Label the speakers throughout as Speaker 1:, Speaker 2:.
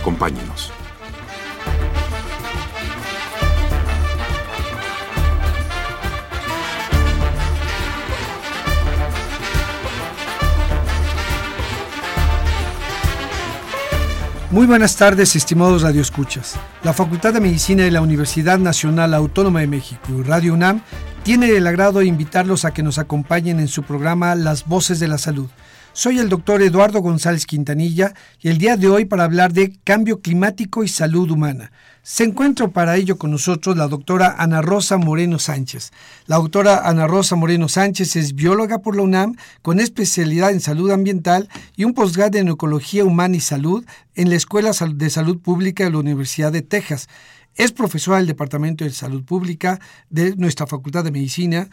Speaker 1: Acompáñenos.
Speaker 2: Muy buenas tardes, estimados radioescuchas. La Facultad de Medicina de la Universidad Nacional Autónoma de México y Radio UNAM tiene el agrado de invitarlos a que nos acompañen en su programa Las Voces de la Salud. Soy el doctor Eduardo González Quintanilla y el día de hoy para hablar de cambio climático y salud humana. Se encuentra para ello con nosotros la doctora Ana Rosa Moreno Sánchez. La doctora Ana Rosa Moreno Sánchez es bióloga por la UNAM con especialidad en salud ambiental y un posgrado en ecología humana y salud en la Escuela de Salud Pública de la Universidad de Texas. Es profesora del Departamento de Salud Pública de nuestra Facultad de Medicina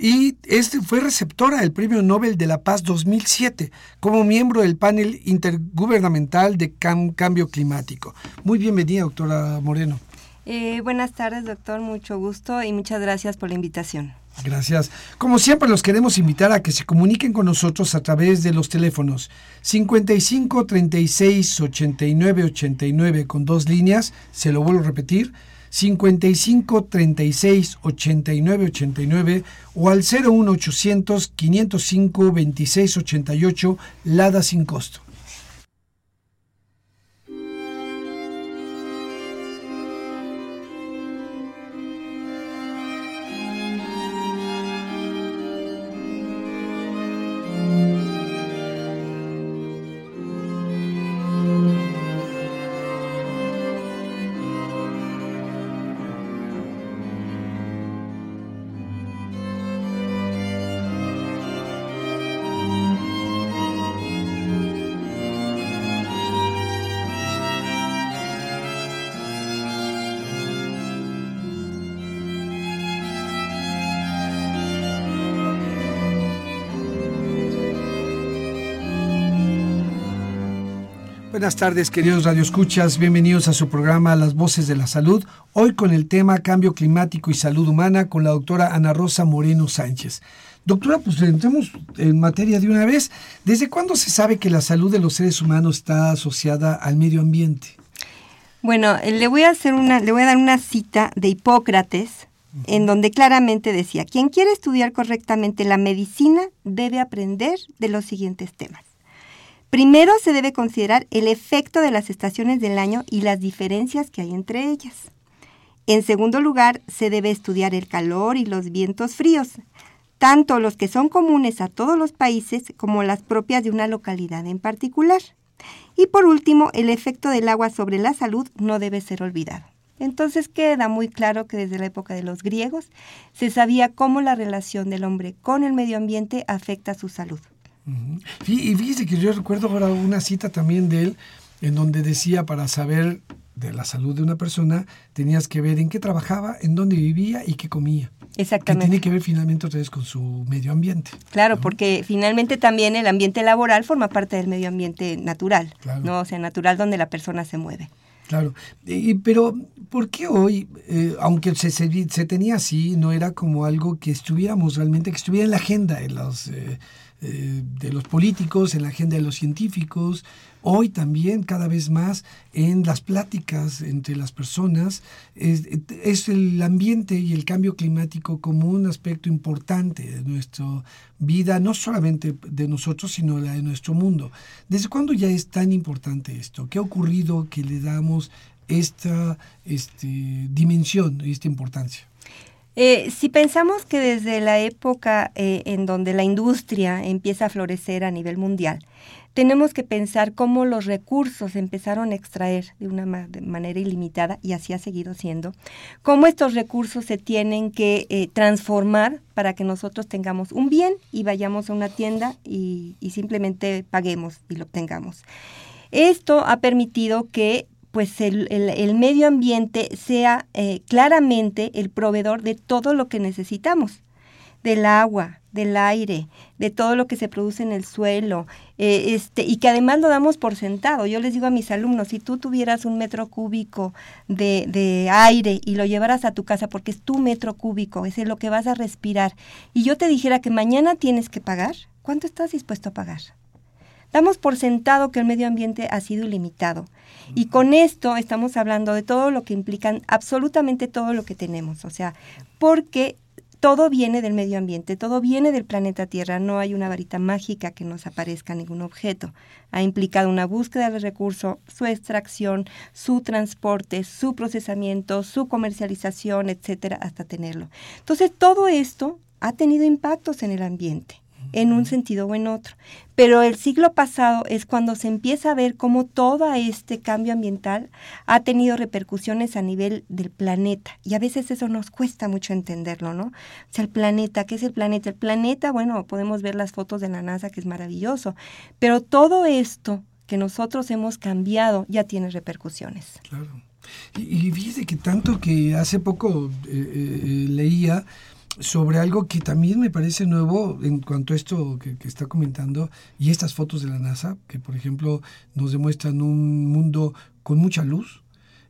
Speaker 2: y este fue receptora del Premio Nobel de la Paz 2007 como miembro del panel intergubernamental de cambio climático. Muy bienvenida, doctora Moreno.
Speaker 3: Eh, buenas tardes, doctor. Mucho gusto y muchas gracias por la invitación.
Speaker 2: Gracias. Como siempre, los queremos invitar a que se comuniquen con nosotros a través de los teléfonos 55 36 89 89 con dos líneas, se lo vuelvo a repetir, 55 36 89 89 o al 01800 505 26 88 Lada sin costo. Buenas tardes, queridos radioescuchas. Bienvenidos a su programa Las Voces de la Salud. Hoy con el tema Cambio Climático y Salud Humana con la doctora Ana Rosa Moreno Sánchez. Doctora, pues entremos en materia de una vez. ¿Desde cuándo se sabe que la salud de los seres humanos está asociada al medio ambiente?
Speaker 3: Bueno, eh, le voy a hacer una, le voy a dar una cita de Hipócrates, en donde claramente decía: quien quiere estudiar correctamente la medicina debe aprender de los siguientes temas. Primero se debe considerar el efecto de las estaciones del año y las diferencias que hay entre ellas. En segundo lugar, se debe estudiar el calor y los vientos fríos, tanto los que son comunes a todos los países como las propias de una localidad en particular. Y por último, el efecto del agua sobre la salud no debe ser olvidado. Entonces queda muy claro que desde la época de los griegos se sabía cómo la relación del hombre con el medio ambiente afecta su salud.
Speaker 2: Y fíjese que yo recuerdo ahora una cita también de él en donde decía para saber de la salud de una persona tenías que ver en qué trabajaba, en dónde vivía y qué comía.
Speaker 3: Exactamente.
Speaker 2: Que tiene que ver finalmente otra vez con su medio ambiente.
Speaker 3: Claro, porque finalmente también el ambiente laboral forma parte del medio ambiente natural, ¿no? O sea, natural donde la persona se mueve.
Speaker 2: Claro, y, pero ¿por qué hoy, eh, aunque se, se, tenía así, no era como algo que estuviéramos realmente, que estuviera en la agenda en los... Eh, eh, de los políticos, en la agenda de los científicos, hoy también cada vez más en las pláticas entre las personas, es, el ambiente y el cambio climático como un aspecto importante de nuestra vida, no solamente de nosotros, sino de nuestro mundo. ¿Desde cuándo ya es tan importante esto? ¿Qué ha ocurrido que le damos esta este, dimensión, esta importancia?
Speaker 3: Eh, si pensamos que desde la época eh, en donde la industria empieza a florecer a nivel mundial, tenemos que pensar cómo los recursos empezaron a extraer de una manera ilimitada y así ha seguido siendo, cómo estos recursos se tienen que eh, transformar para que nosotros tengamos un bien y vayamos a una tienda y, y simplemente paguemos y lo obtengamos. Esto ha permitido que pues el, el, medio ambiente sea eh, claramente el proveedor de todo lo que necesitamos, del agua, del aire, de todo lo que se produce en el suelo, eh, este, y que además lo damos por sentado. Yo les digo a mis alumnos, si tú tuvieras un metro cúbico de, de aire y lo llevaras a tu casa, porque es tu metro cúbico, es lo que vas a respirar, y yo te dijera que mañana tienes que pagar, ¿cuánto estás dispuesto a pagar? Damos por sentado que el medio ambiente ha sido ilimitado. Y con esto estamos hablando de todo lo que implican absolutamente todo lo que tenemos. O sea, porque todo viene del medio ambiente, todo viene del planeta Tierra, no hay una varita mágica que nos aparezca ningún objeto. Ha implicado una búsqueda del recurso, su extracción, su transporte, su procesamiento, su comercialización, etcétera, hasta tenerlo. Entonces, todo esto ha tenido impactos en el ambiente en un sentido o en otro. Pero el siglo pasado es cuando se empieza a ver cómo todo este cambio ambiental ha tenido repercusiones a nivel del planeta. Y a veces eso nos cuesta mucho entenderlo, ¿no? O sea, el planeta, ¿qué es el planeta? El planeta, bueno, podemos ver las fotos de la NASA, que es maravilloso. Pero todo esto que nosotros hemos cambiado ya tiene repercusiones.
Speaker 2: Claro. Y, y fíjese que tanto que hace poco eh, eh, leía sobre algo que también me parece nuevo en cuanto a esto que, está comentando y estas fotos de la NASA, que por ejemplo nos demuestran un mundo con mucha luz.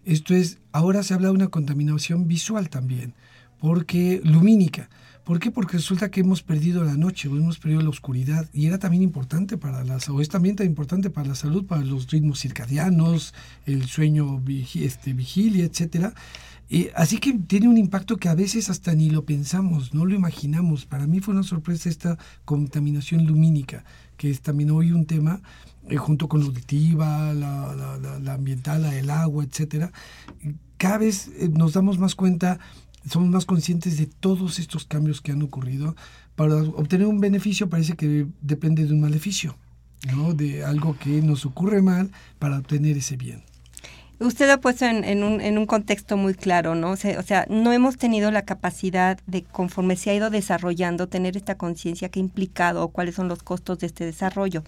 Speaker 2: Esto es, ahora se habla de una contaminación visual también, porque lumínica. ¿Por qué? Porque resulta que hemos perdido la noche o hemos perdido la oscuridad y era también importante para la o es también tan importante para la salud, para los ritmos circadianos, el sueño este, vigilia, etcétera. Eh, así que tiene un impacto que a veces hasta ni lo pensamos, no lo imaginamos. Para mí fue una sorpresa esta contaminación lumínica, que es también hoy un tema eh, junto con la auditiva, la, la, ambiental, la del agua, etcétera. Cada vez eh, nos damos más cuenta, somos más conscientes de todos estos cambios que han ocurrido. Para obtener un beneficio parece que depende de un maleficio, ¿no? de algo que nos ocurre mal para obtener ese bien.
Speaker 3: Usted ha puesto en, un, en un contexto muy claro, ¿no? O sea, no hemos tenido la capacidad de, conforme se ha ido desarrollando, tener esta conciencia que ha implicado cuáles son los costos de este desarrollo.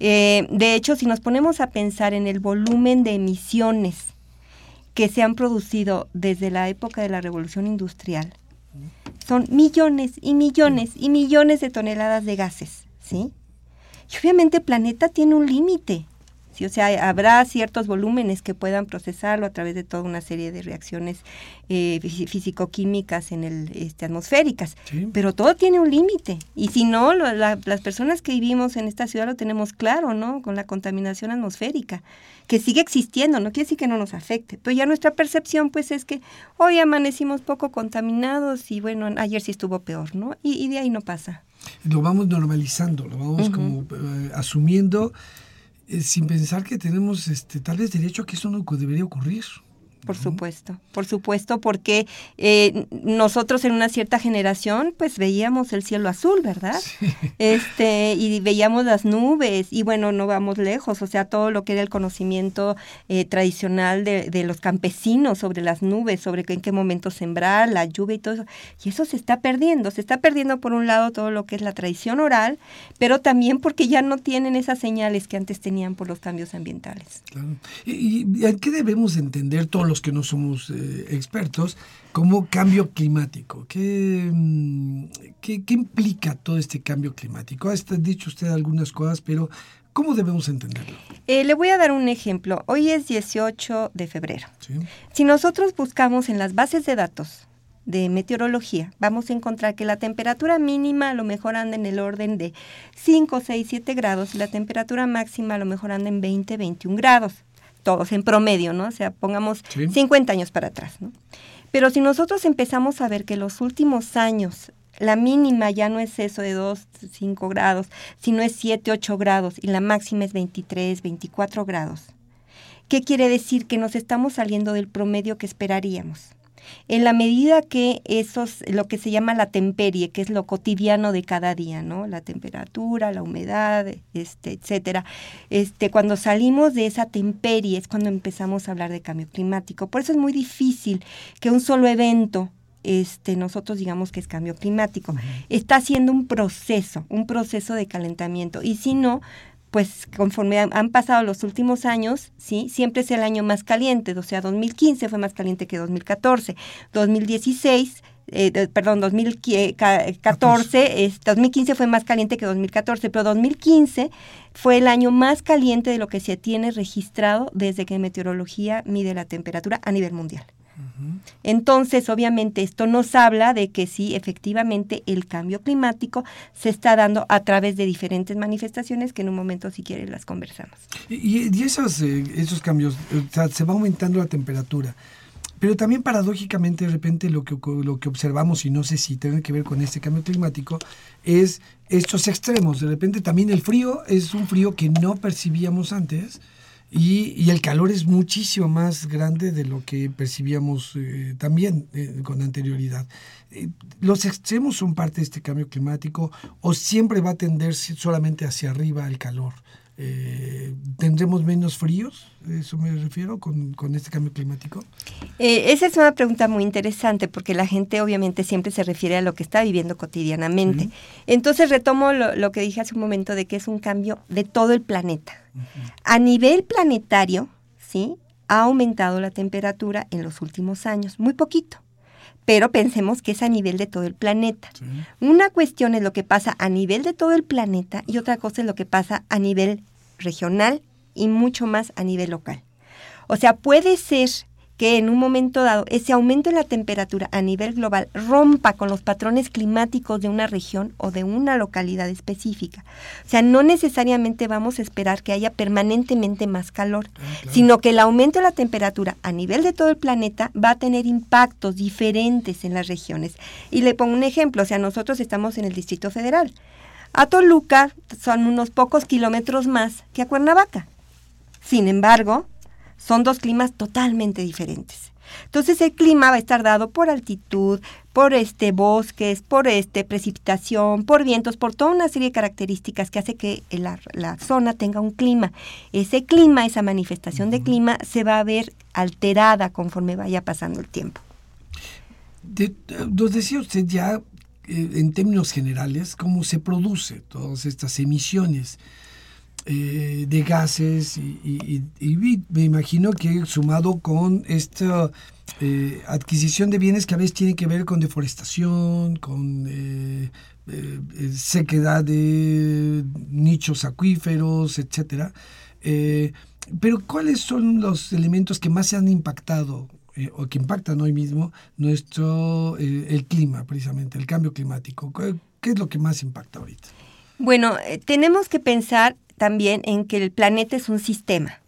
Speaker 3: Eh, de hecho, si nos ponemos a pensar en el volumen de emisiones que se han producido desde la época de la revolución industrial, son millones y millones y millones de toneladas de gases, ¿sí? Y obviamente el planeta tiene un límite. O sea, habrá ciertos volúmenes que puedan procesarlo a través de toda una serie de reacciones eh, físico-químicas en el este, atmosféricas, pero todo tiene un límite. Y si no, las personas que vivimos en esta ciudad lo tenemos claro, ¿no? Con la contaminación atmosférica, que sigue existiendo, no quiere decir que no nos afecte, pero ya nuestra percepción pues es que hoy amanecimos poco contaminados y bueno, ayer sí estuvo peor, ¿no? Y, de ahí no pasa.
Speaker 2: Lo vamos normalizando, lo vamos como eh, asumiendo eh, sin pensar que tenemos este, tal vez derecho a que eso no debería ocurrir.
Speaker 3: Por supuesto, por supuesto, porque eh, nosotros en una cierta generación, pues veíamos el cielo azul, ¿verdad? Este, y veíamos las nubes, y bueno, no vamos lejos, o sea, todo lo que era el conocimiento eh, tradicional de, de, los campesinos sobre las nubes, sobre en qué momento sembrar, la lluvia y todo eso. Y eso se está perdiendo, se está perdiendo por un lado todo lo que es la tradición oral, pero también porque ya no tienen esas señales que antes tenían por los cambios ambientales.
Speaker 2: Claro. ¿Y, y qué debemos entender todos los que no somos eh, expertos, como cambio climático. Mm, ¿Qué, qué, implica todo este cambio climático? Ha dicho usted algunas cosas, pero ¿cómo debemos entenderlo?
Speaker 3: Eh, le voy a dar un ejemplo. Hoy es 18 de febrero. Si nosotros buscamos en las bases de datos de meteorología, vamos a encontrar que la temperatura mínima a lo mejor anda en el orden de 5, 6, 7 grados y la temperatura máxima a lo mejor anda en 20, 21 grados todos en promedio, ¿no? O sea, pongamos 50 años para atrás, ¿no? Pero si nosotros empezamos a ver que los últimos años la mínima ya no es eso de 2, 5 grados, sino es 7, 8 grados y la máxima es 23, 24 grados. ¿Qué quiere decir? Que nos estamos saliendo del promedio que esperaríamos. En la medida que eso es lo que se llama la temperie, que es lo cotidiano de cada día, ¿no? La temperatura, la humedad, este, etcétera. Este, cuando salimos de esa temperie es cuando empezamos a hablar de cambio climático. Por eso es muy difícil que un solo evento este, nosotros digamos que es cambio climático. Está haciendo un proceso, un proceso de calentamiento. Y si no, pues conforme han, pasado los últimos años, ¿sí? Siempre es el año más caliente, o sea, 2015 fue más caliente que 2014, 2016 eh, perdón, 2014, es, 2015 fue más caliente que 2014, pero 2015 fue el año más caliente de lo que se tiene registrado desde que meteorología mide la temperatura a nivel mundial. Entonces, obviamente, esto nos habla de que sí, efectivamente, el cambio climático se está dando a través de diferentes manifestaciones que en un momento, si quieres, las conversamos.
Speaker 2: Y, esos, eh, esos cambios, o sea, se va aumentando la temperatura. Pero también paradójicamente de repente lo que, lo que observamos, y no sé si tiene que ver con este cambio climático, es estos extremos. De repente también el frío es un frío que no percibíamos antes y, el calor es muchísimo más grande de lo que percibíamos eh, también eh, con anterioridad. Eh, ¿Los extremos son parte de este cambio climático o siempre va a tender solamente hacia arriba el calor? Eh, ¿Tendremos menos fríos? ¿Eso me refiero con, este cambio climático?
Speaker 3: Eh, esa es una pregunta muy interesante porque la gente obviamente siempre se refiere a lo que está viviendo cotidianamente. Entonces retomo lo, que dije hace un momento de que es un cambio de todo el planeta. A nivel planetario, ¿sí? Ha aumentado la temperatura en los últimos años, muy poquito pero pensemos que es a nivel de todo el planeta. Una cuestión es lo que pasa a nivel de todo el planeta y otra cosa es lo que pasa a nivel regional y mucho más a nivel local. O sea, puede ser que en un momento dado ese aumento en la temperatura a nivel global rompa con los patrones climáticos de una región o de una localidad específica. O sea, no necesariamente vamos a esperar que haya permanentemente más calor, ah, sino que el aumento de la temperatura a nivel de todo el planeta va a tener impactos diferentes en las regiones. Y le pongo un ejemplo, o sea, nosotros estamos en el Distrito Federal. A Toluca son unos pocos kilómetros más que a Cuernavaca. Sin embargo, son dos climas totalmente diferentes. Entonces el clima va a estar dado por altitud, por este bosques, por este precipitación, por vientos, por toda una serie de características que hace que la, zona tenga un clima. Ese clima, esa manifestación de clima se va a ver alterada conforme vaya pasando el tiempo.
Speaker 2: nos decía usted ya eh, en términos generales cómo se produce todas estas emisiones eh, de gases y, me imagino que sumado con esta eh, adquisición de bienes que a veces tiene que ver con deforestación, con eh, sequedad de nichos acuíferos, etcétera. pero ¿cuáles son los elementos que más se han impactado o que impactan hoy mismo nuestro el clima precisamente, el cambio climático? ¿Qué es lo que más impacta ahorita?
Speaker 3: Bueno, tenemos que pensar también en que el planeta es un sistema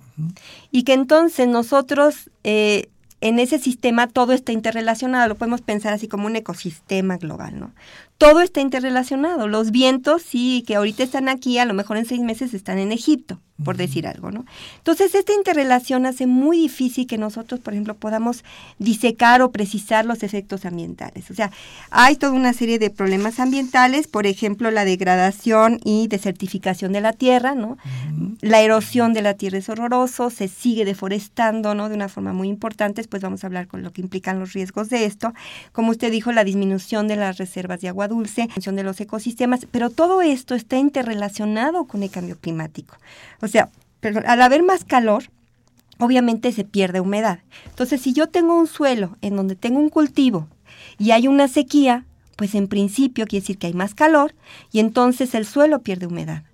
Speaker 3: y que entonces nosotros eh, en ese sistema todo está interrelacionado, lo podemos pensar así como un ecosistema global, ¿no? todo está interrelacionado. Los vientos, sí, que ahorita están aquí, a lo mejor en seis meses están en Egipto, por decir algo, ¿no? Entonces, esta interrelación hace muy difícil que nosotros, por ejemplo, podamos disecar o precisar los efectos ambientales. O sea, hay toda una serie de problemas ambientales, por ejemplo, la degradación y desertificación de la tierra, ¿no? La erosión de la tierra es horroroso, se sigue deforestando, ¿no? De una forma muy importante, después vamos a hablar con lo que implican los riesgos de esto. Como usted dijo, la disminución de las reservas de agua dulce, función de los ecosistemas, pero todo esto está interrelacionado con el cambio climático. O sea, al haber más calor, obviamente se pierde humedad. Entonces, si yo tengo un suelo en donde tengo un cultivo y hay una sequía, pues en principio quiere decir que hay más calor y entonces el suelo pierde humedad.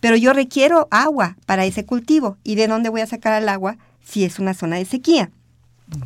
Speaker 3: Pero yo requiero agua para ese cultivo. ¿Y de dónde voy a sacar el agua si es una zona de sequía?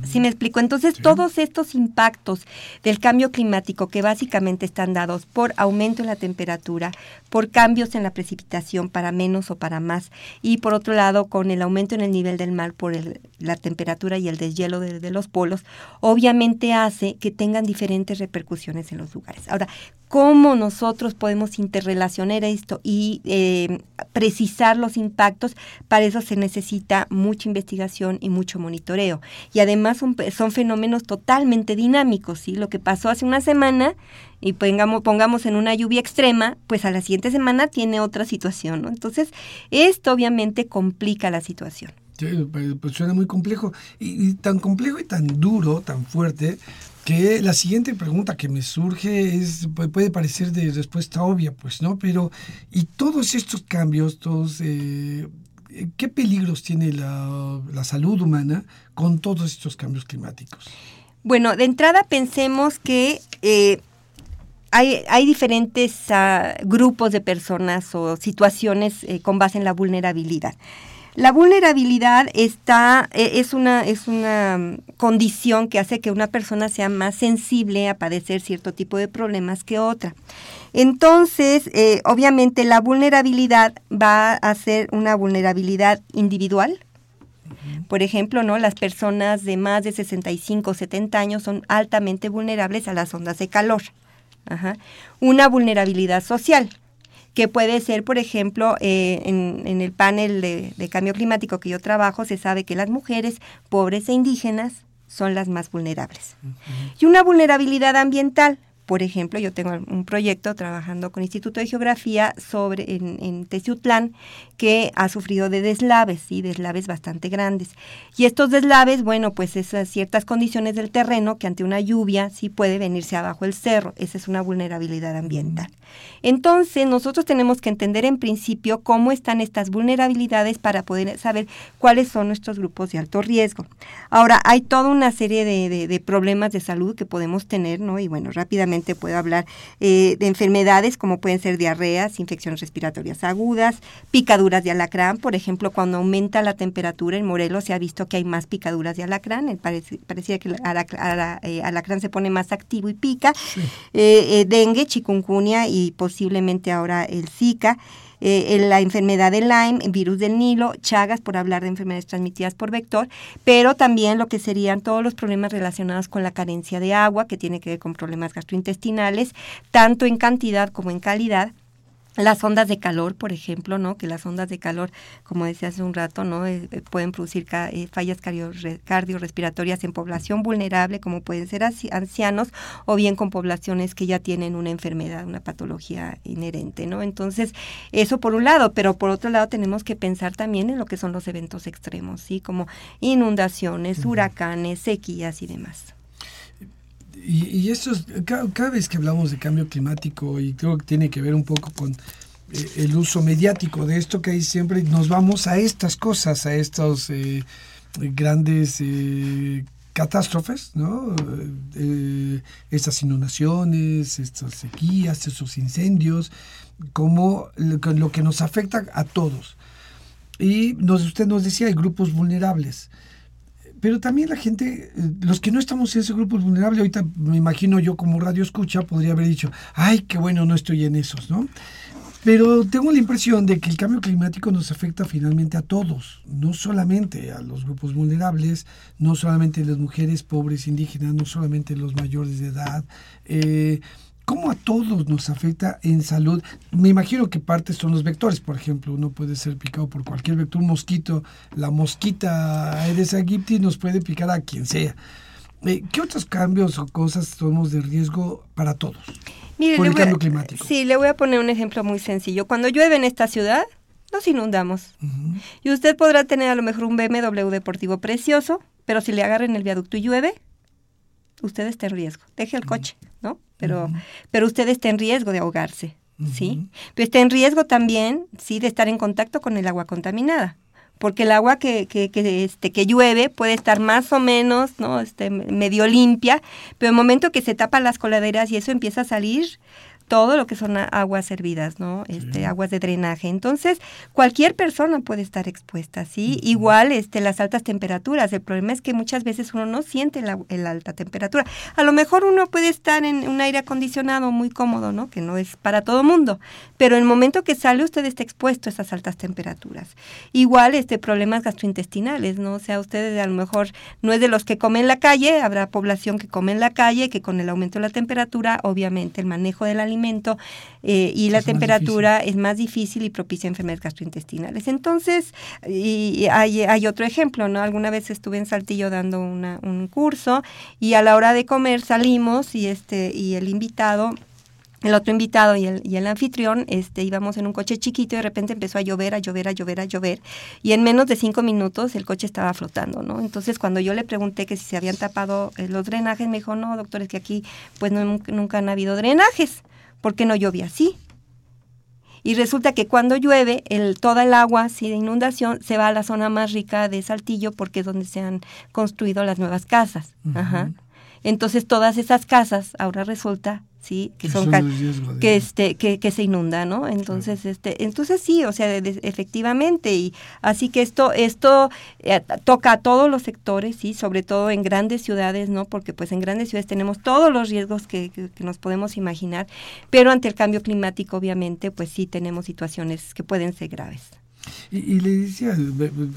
Speaker 3: ¿Sí me explico? Entonces, todos estos impactos del cambio climático que básicamente están dados por aumento en la temperatura, por cambios en la precipitación para menos o para más, y por otro lado, con el aumento en el nivel del mar por la temperatura y el deshielo de, los polos, obviamente hace que tengan diferentes repercusiones en los lugares. Ahora, cómo nosotros podemos interrelacionar esto y eh, precisar los impactos, para eso se necesita mucha investigación y mucho monitoreo. Y además son, son fenómenos totalmente dinámicos, ¿sí? Lo que pasó hace una semana y pongamos, pongamos en una lluvia extrema, pues a la siguiente semana tiene otra situación, ¿no? Entonces, esto obviamente complica la situación.
Speaker 2: Pues suena muy complejo. Y, tan complejo y tan duro, tan fuerte, que la siguiente pregunta que me surge es puede parecer de respuesta obvia, pues, ¿no? Pero, ¿y todos estos cambios, todos... Eh, ¿Qué peligros tiene la, salud humana con todos estos cambios climáticos?
Speaker 3: Bueno, de entrada pensemos que eh, hay, diferentes ah, grupos de personas o situaciones eh, con base en la vulnerabilidad. La vulnerabilidad está, e, es, una, es una mm, condición que hace que una persona sea más sensible a padecer cierto tipo de problemas que otra. Entonces, eh, obviamente la vulnerabilidad va a ser una vulnerabilidad individual, por ejemplo, ¿no? Las personas de más de 65 o 70 años son altamente vulnerables a las ondas de calor. Una vulnerabilidad social que puede ser, por ejemplo, eh, en, el panel de, cambio climático que yo trabajo, se sabe que las mujeres pobres e indígenas son las más vulnerables. Y una vulnerabilidad ambiental, por ejemplo, yo tengo un proyecto trabajando con Instituto de Geografía sobre en, en Teciutlán que ha sufrido de deslaves, y deslaves bastante grandes. Y estos deslaves, bueno, pues esas ciertas condiciones del terreno que ante una lluvia sí puede venirse abajo el cerro. Esa es una vulnerabilidad ambiental. Entonces, nosotros tenemos que entender en principio cómo están estas vulnerabilidades para poder saber cuáles son nuestros grupos de alto riesgo. Ahora, hay toda una serie de, de problemas de salud que podemos tener, ¿no? Y bueno, rápidamente puedo hablar eh, de enfermedades como pueden ser diarreas, infecciones respiratorias agudas, picaduras de alacrán. Por ejemplo, cuando aumenta la temperatura en Morelos se ha visto que hay más picaduras de alacrán. parecía que el eh, alacrán, se pone más activo y pica. Eh, dengue, chikungunya y posiblemente ahora el Zika. Eh, la enfermedad de Lyme, virus del Nilo, Chagas, por hablar de enfermedades transmitidas por vector, pero también lo que serían todos los problemas relacionados con la carencia de agua, que tiene que ver con problemas gastrointestinales, tanto en cantidad como en calidad las ondas de calor, por ejemplo, ¿no? Que las ondas de calor, como decía hace un rato, ¿no? Eh, eh, pueden producir eh, fallas cardiorrespiratorias en población vulnerable, como pueden ser ancianos, o bien con poblaciones que ya tienen una enfermedad, una patología inherente, ¿no? Entonces, eso por un lado, pero por otro lado tenemos que pensar también en lo que son los eventos extremos, ¿sí? Como inundaciones, huracanes, sequías y demás.
Speaker 2: Y, esto es, cada, vez que hablamos de cambio climático, y creo que tiene que ver un poco con eh, el uso mediático de esto que hay siempre, nos vamos a estas cosas, a estos eh, grandes eh, catástrofes, ¿no? estas inundaciones, estas sequías, estos incendios, como lo, que nos afecta a todos. Y nos, usted nos decía, hay grupos vulnerables pero también la gente, eh, los que no estamos en ese grupo vulnerable, ahorita me imagino yo como radio escucha, podría haber dicho, ay, qué bueno, no estoy en esos, ¿no? Pero tengo la impresión de que el cambio climático nos afecta finalmente a todos, no solamente a los grupos vulnerables, no solamente a las mujeres pobres indígenas, no solamente a los mayores de edad. Eh, cómo a todos nos afecta en salud. Me imagino que parte son los vectores, por ejemplo, uno puede ser picado por cualquier vector, un mosquito, la mosquita Aedes aegypti nos puede picar a quien sea. Eh, ¿Qué otros cambios o cosas somos de riesgo para todos
Speaker 3: por el cambio climático? Sí, le voy a poner un ejemplo muy sencillo. Cuando llueve en esta ciudad, nos inundamos. Y usted podrá tener a lo mejor un BMW deportivo precioso, pero si le agarren el viaducto y llueve, usted está en riesgo. Deje el coche, ¿no? Pero, pero usted está en riesgo de ahogarse, ¿sí? Pero está en riesgo también, sí, de estar en contacto con el agua contaminada. Porque el agua que, que, que, este, que llueve puede estar más o menos, ¿no? Este, medio limpia, pero el momento que se tapan las coladeras y eso empieza a salir, todo lo que son aguas servidas, ¿no? Este, aguas de drenaje. Entonces, cualquier persona puede estar expuesta, ¿sí? Igual este, las altas temperaturas. El problema es que muchas veces uno no siente la, alta temperatura. A lo mejor uno puede estar en un aire acondicionado muy cómodo, ¿no? Que no es para todo mundo. Pero el momento que sale usted está expuesto a esas altas temperaturas. Igual este, problemas gastrointestinales, ¿no? O sea, ustedes a lo mejor no es de los que comen en la calle, habrá población que come en la calle, que con el aumento de la temperatura, obviamente el manejo del alimento eh, y la temperatura es más difícil y propicia enfermedades gastrointestinales. Entonces, y hay, hay, otro ejemplo, ¿no? Alguna vez estuve en Saltillo dando un curso y a la hora de comer salimos y, este, y el invitado el otro invitado y el, y el anfitrión, este, íbamos en un coche chiquito y de repente empezó a llover, a llover, a llover, a llover. Y en menos de cinco minutos el coche estaba flotando, ¿no? Entonces cuando yo le pregunté que si se habían tapado eh, los drenajes, me dijo, no, doctor, es que aquí pues nunca han habido drenajes. ¿Por qué no llovía así? Y resulta que cuando llueve, el, toda el agua así de inundación se va a la zona más rica de Saltillo porque es donde se han construido las nuevas casas. Ajá. Entonces todas esas casas ahora resulta sí que son, que este que, que, se inunda no entonces este entonces sí o sea efectivamente y así que esto esto eh, toca a todos los sectores sí sobre todo en grandes ciudades no porque pues en grandes ciudades tenemos todos los riesgos que, que, nos podemos imaginar pero ante el cambio climático obviamente pues sí tenemos situaciones que pueden ser graves
Speaker 2: y, le decía,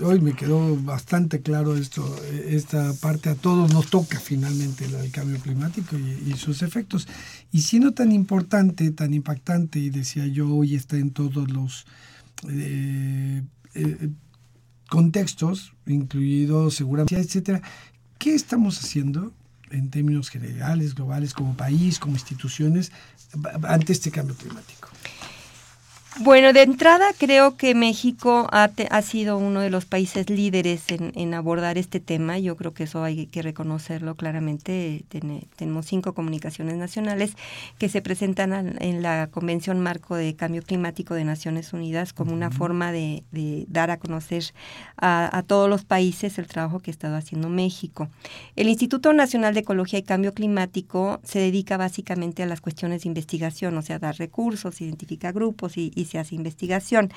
Speaker 2: hoy me quedó bastante claro esto, esta parte a todos nos toca finalmente el cambio climático y, sus efectos. Y siendo tan importante, tan impactante, y decía yo, hoy está en todos los eh, eh, contextos, incluidos seguramente, etcétera, ¿qué estamos haciendo en términos generales, globales, como país, como instituciones, ante este cambio climático?
Speaker 3: Bueno, de entrada creo que México ha, ha sido uno de los países líderes en, en, abordar este tema. Yo creo que eso hay que reconocerlo claramente. tenemos cinco comunicaciones nacionales que se presentan en la Convención Marco de Cambio Climático de Naciones Unidas como una forma de, de dar a conocer a, a, todos los países el trabajo que ha estado haciendo México. El Instituto Nacional de Ecología y Cambio Climático se dedica básicamente a las cuestiones de investigación, o sea, dar recursos, identifica grupos y se hace investigación.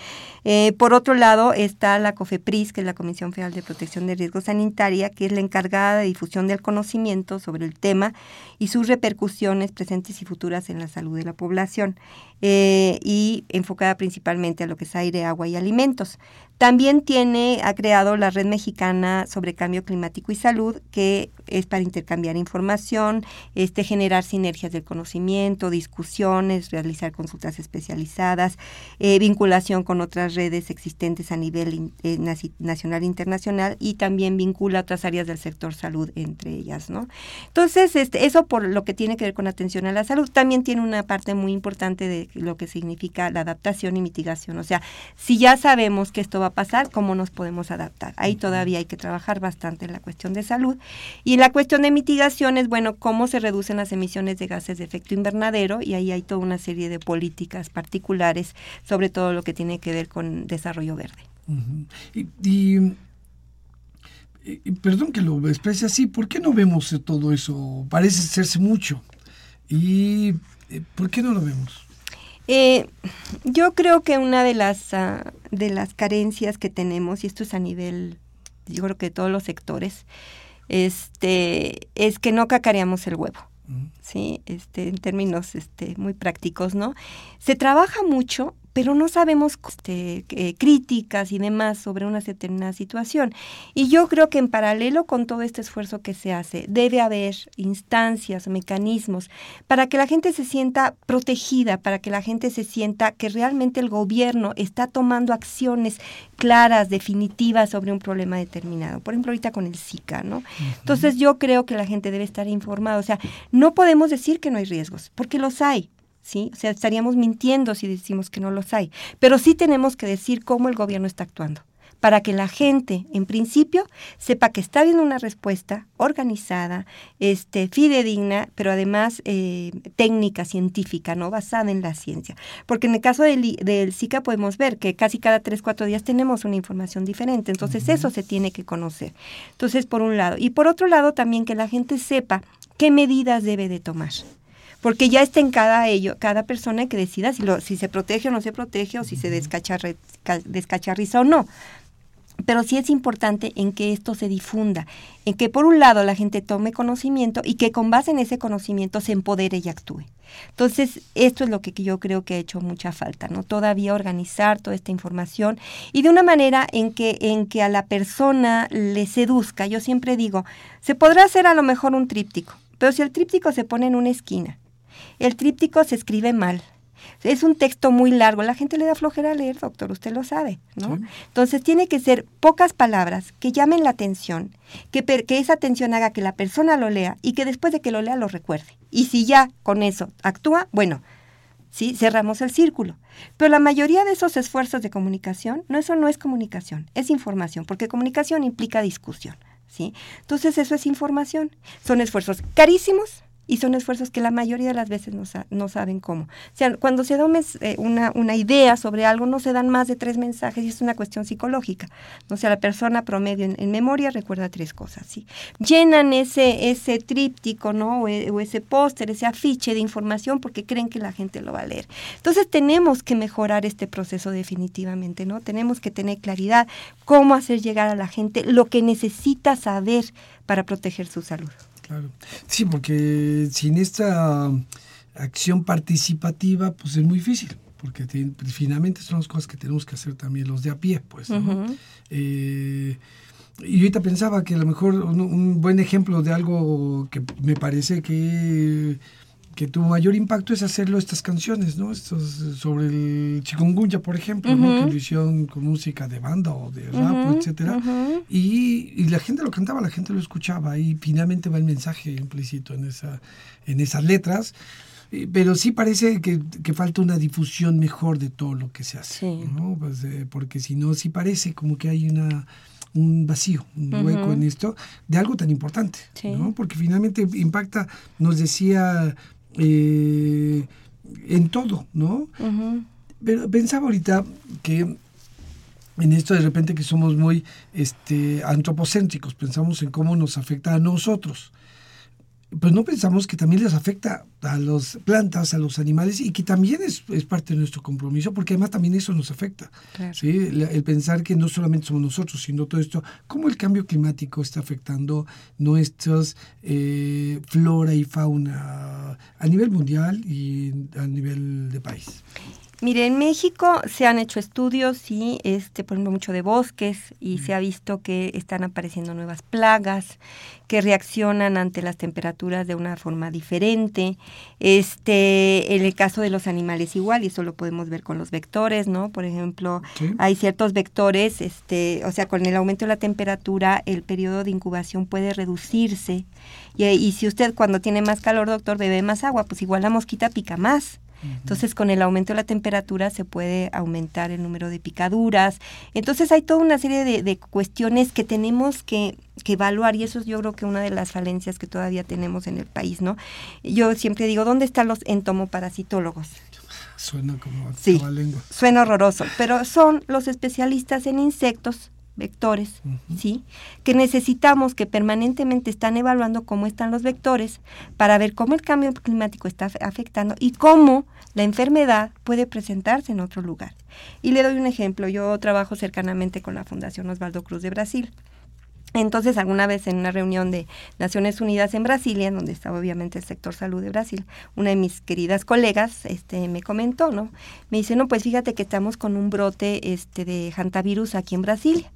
Speaker 3: Eh, por otro lado está la COFEPRIS, que es la Comisión Federal de Protección de Riesgos Sanitaria, que es la encargada de difusión del conocimiento sobre el tema y sus repercusiones presentes y futuras en la salud de la población, eh, y enfocada principalmente a lo que es aire, agua y alimentos. También tiene, ha creado la Red Mexicana sobre Cambio Climático y Salud, que es para intercambiar información, este, generar sinergias del conocimiento, discusiones, realizar consultas especializadas, eh, vinculación con otras redes existentes a nivel eh, nacional e internacional y también vincula otras áreas del sector salud entre ellas, ¿no? Entonces, este, eso por lo que tiene que ver con atención a la salud, también tiene una parte muy importante de lo que significa la adaptación y mitigación. O sea, si ya sabemos que esto va a pasar, ¿cómo nos podemos adaptar? Ahí todavía hay que trabajar bastante en la cuestión de salud. Y la cuestión de mitigación es, bueno, cómo se reducen las emisiones de gases de efecto invernadero y ahí hay toda una serie de políticas particulares, sobre todo lo que tiene que ver con desarrollo verde.
Speaker 2: y, perdón que lo exprese así, ¿por qué no vemos todo eso? Parece hacerse mucho. ¿Y eh, por qué no lo vemos?
Speaker 3: Eh, yo creo que una de las, ah, de las carencias que tenemos, y esto es a nivel, yo creo que de todos los sectores, este, es que no cacareamos el huevo. Sí, este, en términos este, muy prácticos, ¿no? Se trabaja mucho, pero no sabemos este, eh, críticas y demás sobre una determinada situación. Y yo creo que en paralelo con todo este esfuerzo que se hace, debe haber instancias, mecanismos para que la gente se sienta protegida, para que la gente se sienta que realmente el gobierno está tomando acciones claras, definitivas sobre un problema determinado. Por ejemplo, ahorita con el Zika, ¿no? Entonces yo creo que la gente debe estar informada. O sea, no podemos decir que no hay riesgos, porque los hay. ¿Sí? O sea, estaríamos mintiendo si decimos que no los hay. Pero sí tenemos que decir cómo el gobierno está actuando para que la gente, en principio, sepa que está habiendo una respuesta organizada, este, fidedigna, pero además eh, técnica, científica, no basada en la ciencia. Porque en el caso del, del, Zika podemos ver que casi cada tres, cuatro días tenemos una información diferente. Entonces, eso se tiene que conocer. Entonces, por un lado. Y por otro lado, también que la gente sepa qué medidas debe de tomar porque ya está en cada ello, cada persona que decida si, lo, si se protege o no se protege o si se descacharriza o no. Pero sí es importante en que esto se difunda, en que por un lado la gente tome conocimiento y que con base en ese conocimiento se empodere y actúe. Entonces, esto es lo que yo creo que ha hecho mucha falta, ¿no? Todavía organizar toda esta información y de una manera en que, en que a la persona le seduzca. Yo siempre digo, se podrá hacer a lo mejor un tríptico, pero si el tríptico se pone en una esquina el tríptico se escribe mal. Es un texto muy largo, la gente le da flojera a leer, doctor, usted lo sabe, ¿no? Entonces tiene que ser pocas palabras que llamen la atención, que, que esa atención haga que la persona lo lea y que después de que lo lea lo recuerde. Y si ya con eso actúa, bueno, ¿sí? Cerramos el círculo. Pero la mayoría de esos esfuerzos de comunicación, no, eso no es comunicación, es información, porque comunicación implica discusión, ¿sí? Entonces eso es información. Son esfuerzos carísimos, y son esfuerzos que la mayoría de las veces no, saben cómo. O sea, cuando se da eh, una, una, idea sobre algo, no se dan más de tres mensajes y es una cuestión psicológica. O la persona promedio en, memoria recuerda tres cosas. ¿sí? Llenan ese, ese tríptico ¿no? o, e, o ese póster, ese afiche de información porque creen que la gente lo va a leer. Entonces tenemos que mejorar este proceso definitivamente, ¿no? Tenemos que tener claridad cómo hacer llegar a la gente lo que necesita saber para proteger su salud.
Speaker 2: Claro. Sí, porque sin esta acción participativa, pues es muy difícil, porque finalmente son las cosas que tenemos que hacer también los de a pie, pues. Eh, y ahorita pensaba que a lo mejor un, buen ejemplo de algo que me parece que que tuvo mayor impacto es hacerlo estas canciones, ¿no? Estos, sobre el chikungunya, por ejemplo, ¿no? Que lo hicieron con música de banda o de rap, etcétera. y, y, la gente lo cantaba, la gente lo escuchaba y finalmente va el mensaje implícito en, esa, en esas letras. Pero sí parece que, que, falta una difusión mejor de todo lo que se hace, ¿no? Pues, eh, porque si no, sí parece como que hay una un vacío, un hueco en esto, de algo tan importante, ¿no? Porque finalmente impacta, nos decía eh, en todo, ¿no? Pero pensaba ahorita que en esto de repente que somos muy este, antropocéntricos, pensamos en cómo nos afecta a nosotros pues no pensamos que también les afecta a las plantas, a los animales y que también es, parte de nuestro compromiso, porque además también eso nos afecta. ¿sí? El, pensar que no solamente somos nosotros, sino todo esto, cómo el cambio climático está afectando nuestras eh, flora y fauna a nivel mundial y a nivel de país.
Speaker 3: Mire, en México se han hecho estudios, y este, por ejemplo, mucho de bosques, y se ha visto que están apareciendo nuevas plagas que reaccionan ante las temperaturas de una forma diferente. Este, en el caso de los animales igual, y eso lo podemos ver con los vectores, ¿no? Por ejemplo, hay ciertos vectores, este, o sea, con el aumento de la temperatura, el periodo de incubación puede reducirse. Y, y si usted cuando tiene más calor, doctor, bebe más agua, pues igual la mosquita pica más. Entonces, con el aumento de la temperatura se puede aumentar el número de picaduras. Entonces, hay toda una serie de, cuestiones que tenemos que, evaluar y eso es yo creo que una de las falencias que todavía tenemos en el país, ¿no? Yo siempre digo, ¿dónde están los entomoparasitólogos?
Speaker 2: Suena como
Speaker 3: sí, lengua. Suena horroroso, pero son los especialistas en insectos vectores, ¿sí? Que necesitamos que permanentemente están evaluando cómo están los vectores para ver cómo el cambio climático está afectando y cómo la enfermedad puede presentarse en otro lugar. Y le doy un ejemplo, yo trabajo cercanamente con la Fundación Osvaldo Cruz de Brasil. Entonces, alguna vez en una reunión de Naciones Unidas en Brasilia, donde estaba obviamente el sector salud de Brasil, una de mis queridas colegas este, me comentó, ¿no? Me dice, no, pues fíjate que estamos con un brote este, de hantavirus aquí en Brasilia.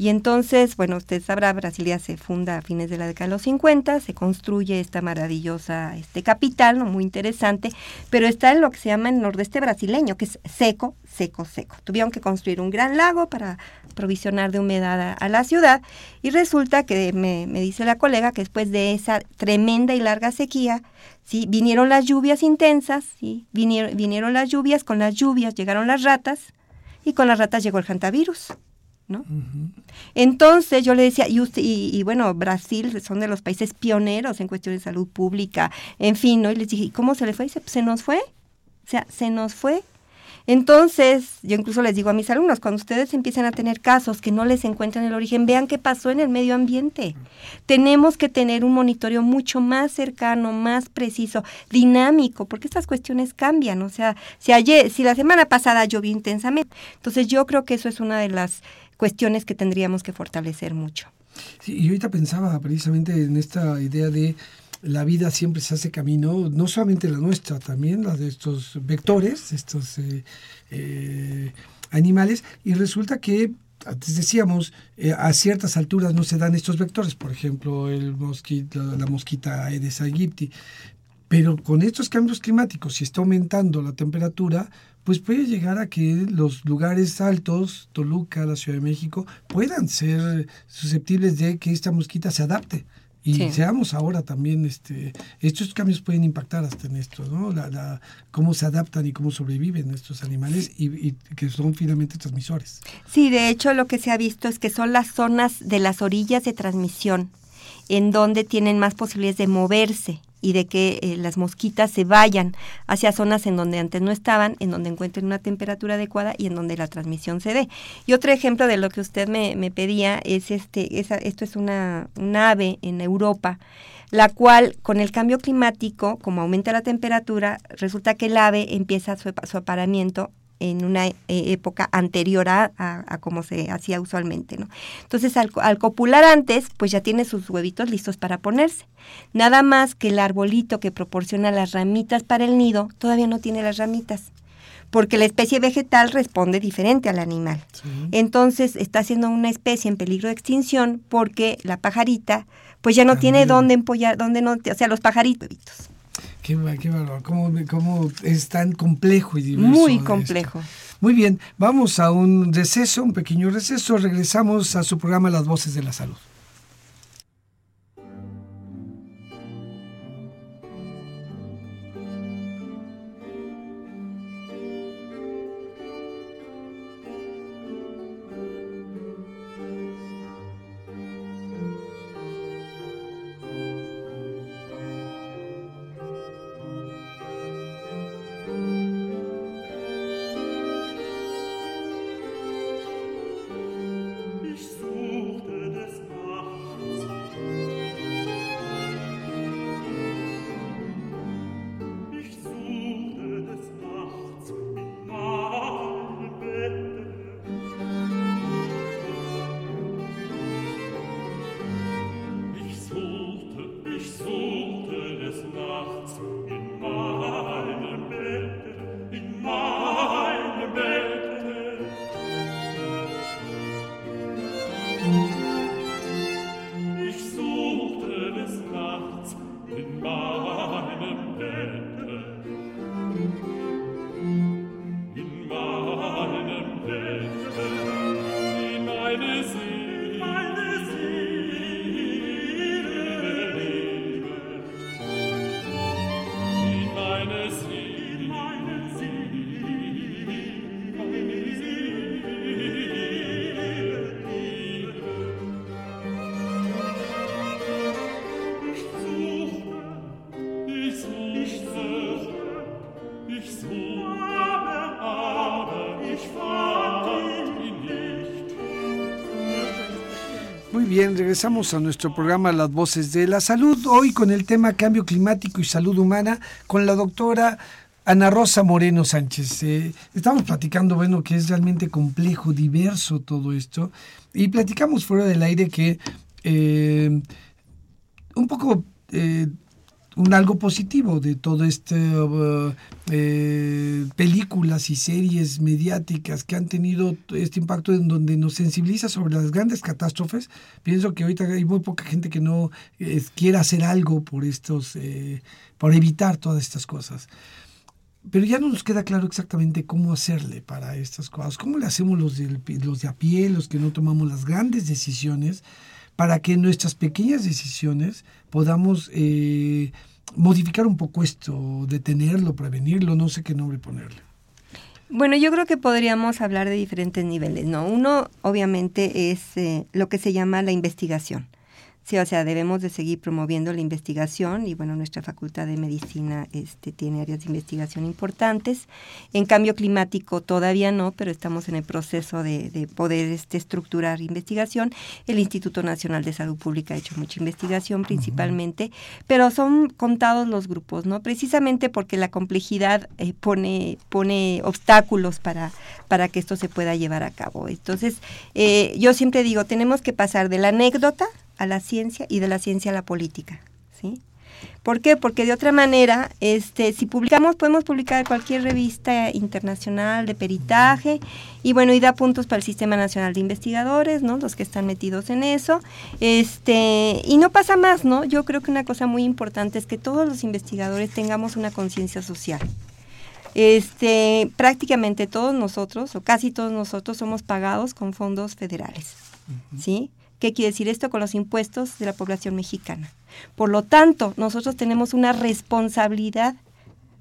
Speaker 3: Y entonces, bueno, usted sabrá, Brasilia se funda a fines de la década de los 50, se construye esta maravillosa este, capital, muy interesante, pero está en lo que se llama el nordeste brasileño, que es seco, seco, seco. Tuvieron que construir un gran lago para provisionar de humedad a, la ciudad y resulta que me, me, dice la colega que después de esa tremenda y larga sequía, ¿sí? vinieron las lluvias intensas, ¿sí? vinieron, vinieron las lluvias, con las lluvias llegaron las ratas y con las ratas llegó el hantavirus. ¿No? Entonces yo le decía, y, usted, y, bueno, Brasil son de los países pioneros en cuestiones de salud pública, en fin, ¿no? Y les dije, ¿y cómo se le fue? Y dice, pues se nos fue, o sea, se nos fue. Entonces, yo incluso les digo a mis alumnos, cuando ustedes empiezan a tener casos que no les encuentran el origen, vean qué pasó en el medio ambiente. Tenemos que tener un monitoreo mucho más cercano, más preciso, dinámico, porque estas cuestiones cambian. O sea, si ayer, si la semana pasada llovió intensamente, entonces yo creo que eso es una de las cuestiones que tendríamos que fortalecer mucho.
Speaker 2: Sí, y ahorita pensaba precisamente en esta idea de la vida siempre se hace camino, no solamente la nuestra, también la de estos vectores, estos eh, eh, animales, y resulta que antes decíamos, eh, a ciertas alturas no se dan estos vectores, por ejemplo, el mosquito, la mosquita Aedes aegypti, pero con estos cambios climáticos, si está aumentando la temperatura, pues puede llegar a que los lugares altos, Toluca, la Ciudad de México, puedan ser susceptibles de que esta mosquita se adapte Y seamos ahora también, este, estos cambios pueden impactar hasta en esto, ¿no? La, cómo se adaptan y cómo sobreviven estos animales y, que son finalmente transmisores.
Speaker 3: Sí, de hecho lo que se ha visto es que son las zonas de las orillas de transmisión en donde tienen más posibilidades de moverse y de que eh, las mosquitas se vayan hacia zonas en donde antes no estaban, en donde encuentren una temperatura adecuada y en donde la transmisión se dé. Y otro ejemplo de lo que usted me, me pedía es este, esto es una, ave en Europa, la cual con el cambio climático, como aumenta la temperatura, resulta que el ave empieza su, su aparamiento en una eh, época anterior a, a, como se hacía usualmente, ¿no? Entonces, al, al, copular antes, pues ya tiene sus huevitos listos para ponerse. Nada más que el arbolito que proporciona las ramitas para el nido todavía no tiene las ramitas, porque la especie vegetal responde diferente al animal. Entonces, está siendo una especie en peligro de extinción porque la pajarita, pues ya no tiene dónde empollar, dónde no, o sea, los pajaritos.
Speaker 2: Qué, qué cómo, cómo, es tan complejo y diverso.
Speaker 3: Muy complejo.
Speaker 2: Muy bien, vamos a un receso, un pequeño receso. Regresamos a su programa Las Voces de la Salud. Bien, regresamos a nuestro programa Las Voces de la Salud, hoy con el tema Cambio Climático y Salud Humana, con la doctora Ana Rosa Moreno Sánchez. Eh, estamos platicando, bueno, que es realmente complejo, diverso todo esto, y platicamos fuera del aire que eh, un poco... Eh, un algo positivo de todo este uh, eh, películas y series mediáticas que han tenido este impacto en donde nos sensibiliza sobre las grandes catástrofes. Pienso que ahorita hay muy poca gente que no eh, quiera hacer algo por estos, eh, evitar todas estas cosas. Pero ya no nos queda claro exactamente cómo hacerle para estas cosas. ¿Cómo le hacemos los los de a pie, los que no tomamos las grandes decisiones? Para que nuestras pequeñas decisiones podamos eh, modificar un poco esto, detenerlo, prevenirlo, no sé qué nombre ponerle.
Speaker 3: Bueno, yo creo que podríamos hablar de diferentes niveles, ¿no? Uno, obviamente, es eh, lo que se llama la investigación. Sí, o sea, debemos de seguir promoviendo la investigación y bueno, nuestra Facultad de Medicina este, tiene áreas de investigación importantes. En cambio climático todavía no, pero estamos en el proceso de, poder este, estructurar investigación. El Instituto Nacional de Salud Pública ha hecho mucha investigación principalmente, pero son contados los grupos, ¿no? Precisamente porque la complejidad eh, pone, pone obstáculos para, para que esto se pueda llevar a cabo. Entonces, eh, yo siempre digo, tenemos que pasar de la anécdota a la ciencia y de la ciencia a la política, ¿sí? ¿Por qué? Porque de otra manera, este, si publicamos, podemos publicar cualquier revista internacional de peritaje y bueno, y da puntos para el Sistema Nacional de Investigadores, ¿no? Los que están metidos en eso. Este, y no pasa más, ¿no? Yo creo que una cosa muy importante es que todos los investigadores tengamos una conciencia social. Este, prácticamente todos nosotros, o casi todos nosotros, somos pagados con fondos federales, ¿sí? ¿Qué quiere decir esto con los impuestos de la población mexicana? Por lo tanto, nosotros tenemos una responsabilidad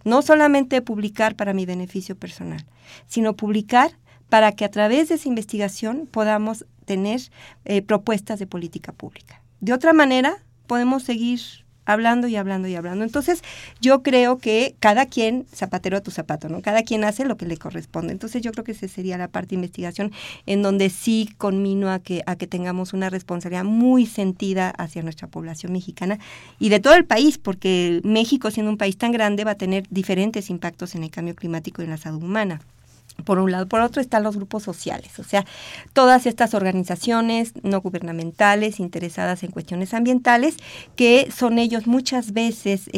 Speaker 3: no solamente de publicar para mi beneficio personal, sino publicar para que a través de esa investigación podamos tener eh, propuestas de política pública. De otra manera, podemos seguir hablando y hablando y hablando. Entonces, yo creo que cada quien, zapatero a tu zapato, ¿no? Cada quien hace lo que le corresponde. Entonces, yo creo que esa sería la parte de investigación en donde sí conmino a que, a que tengamos una responsabilidad muy sentida hacia nuestra población mexicana y de todo el país, porque México, siendo un país tan grande, va a tener diferentes impactos en el cambio climático y en la salud humana por un lado. Por otro están los grupos sociales, o sea, todas estas organizaciones no gubernamentales interesadas en cuestiones ambientales, que son ellos muchas veces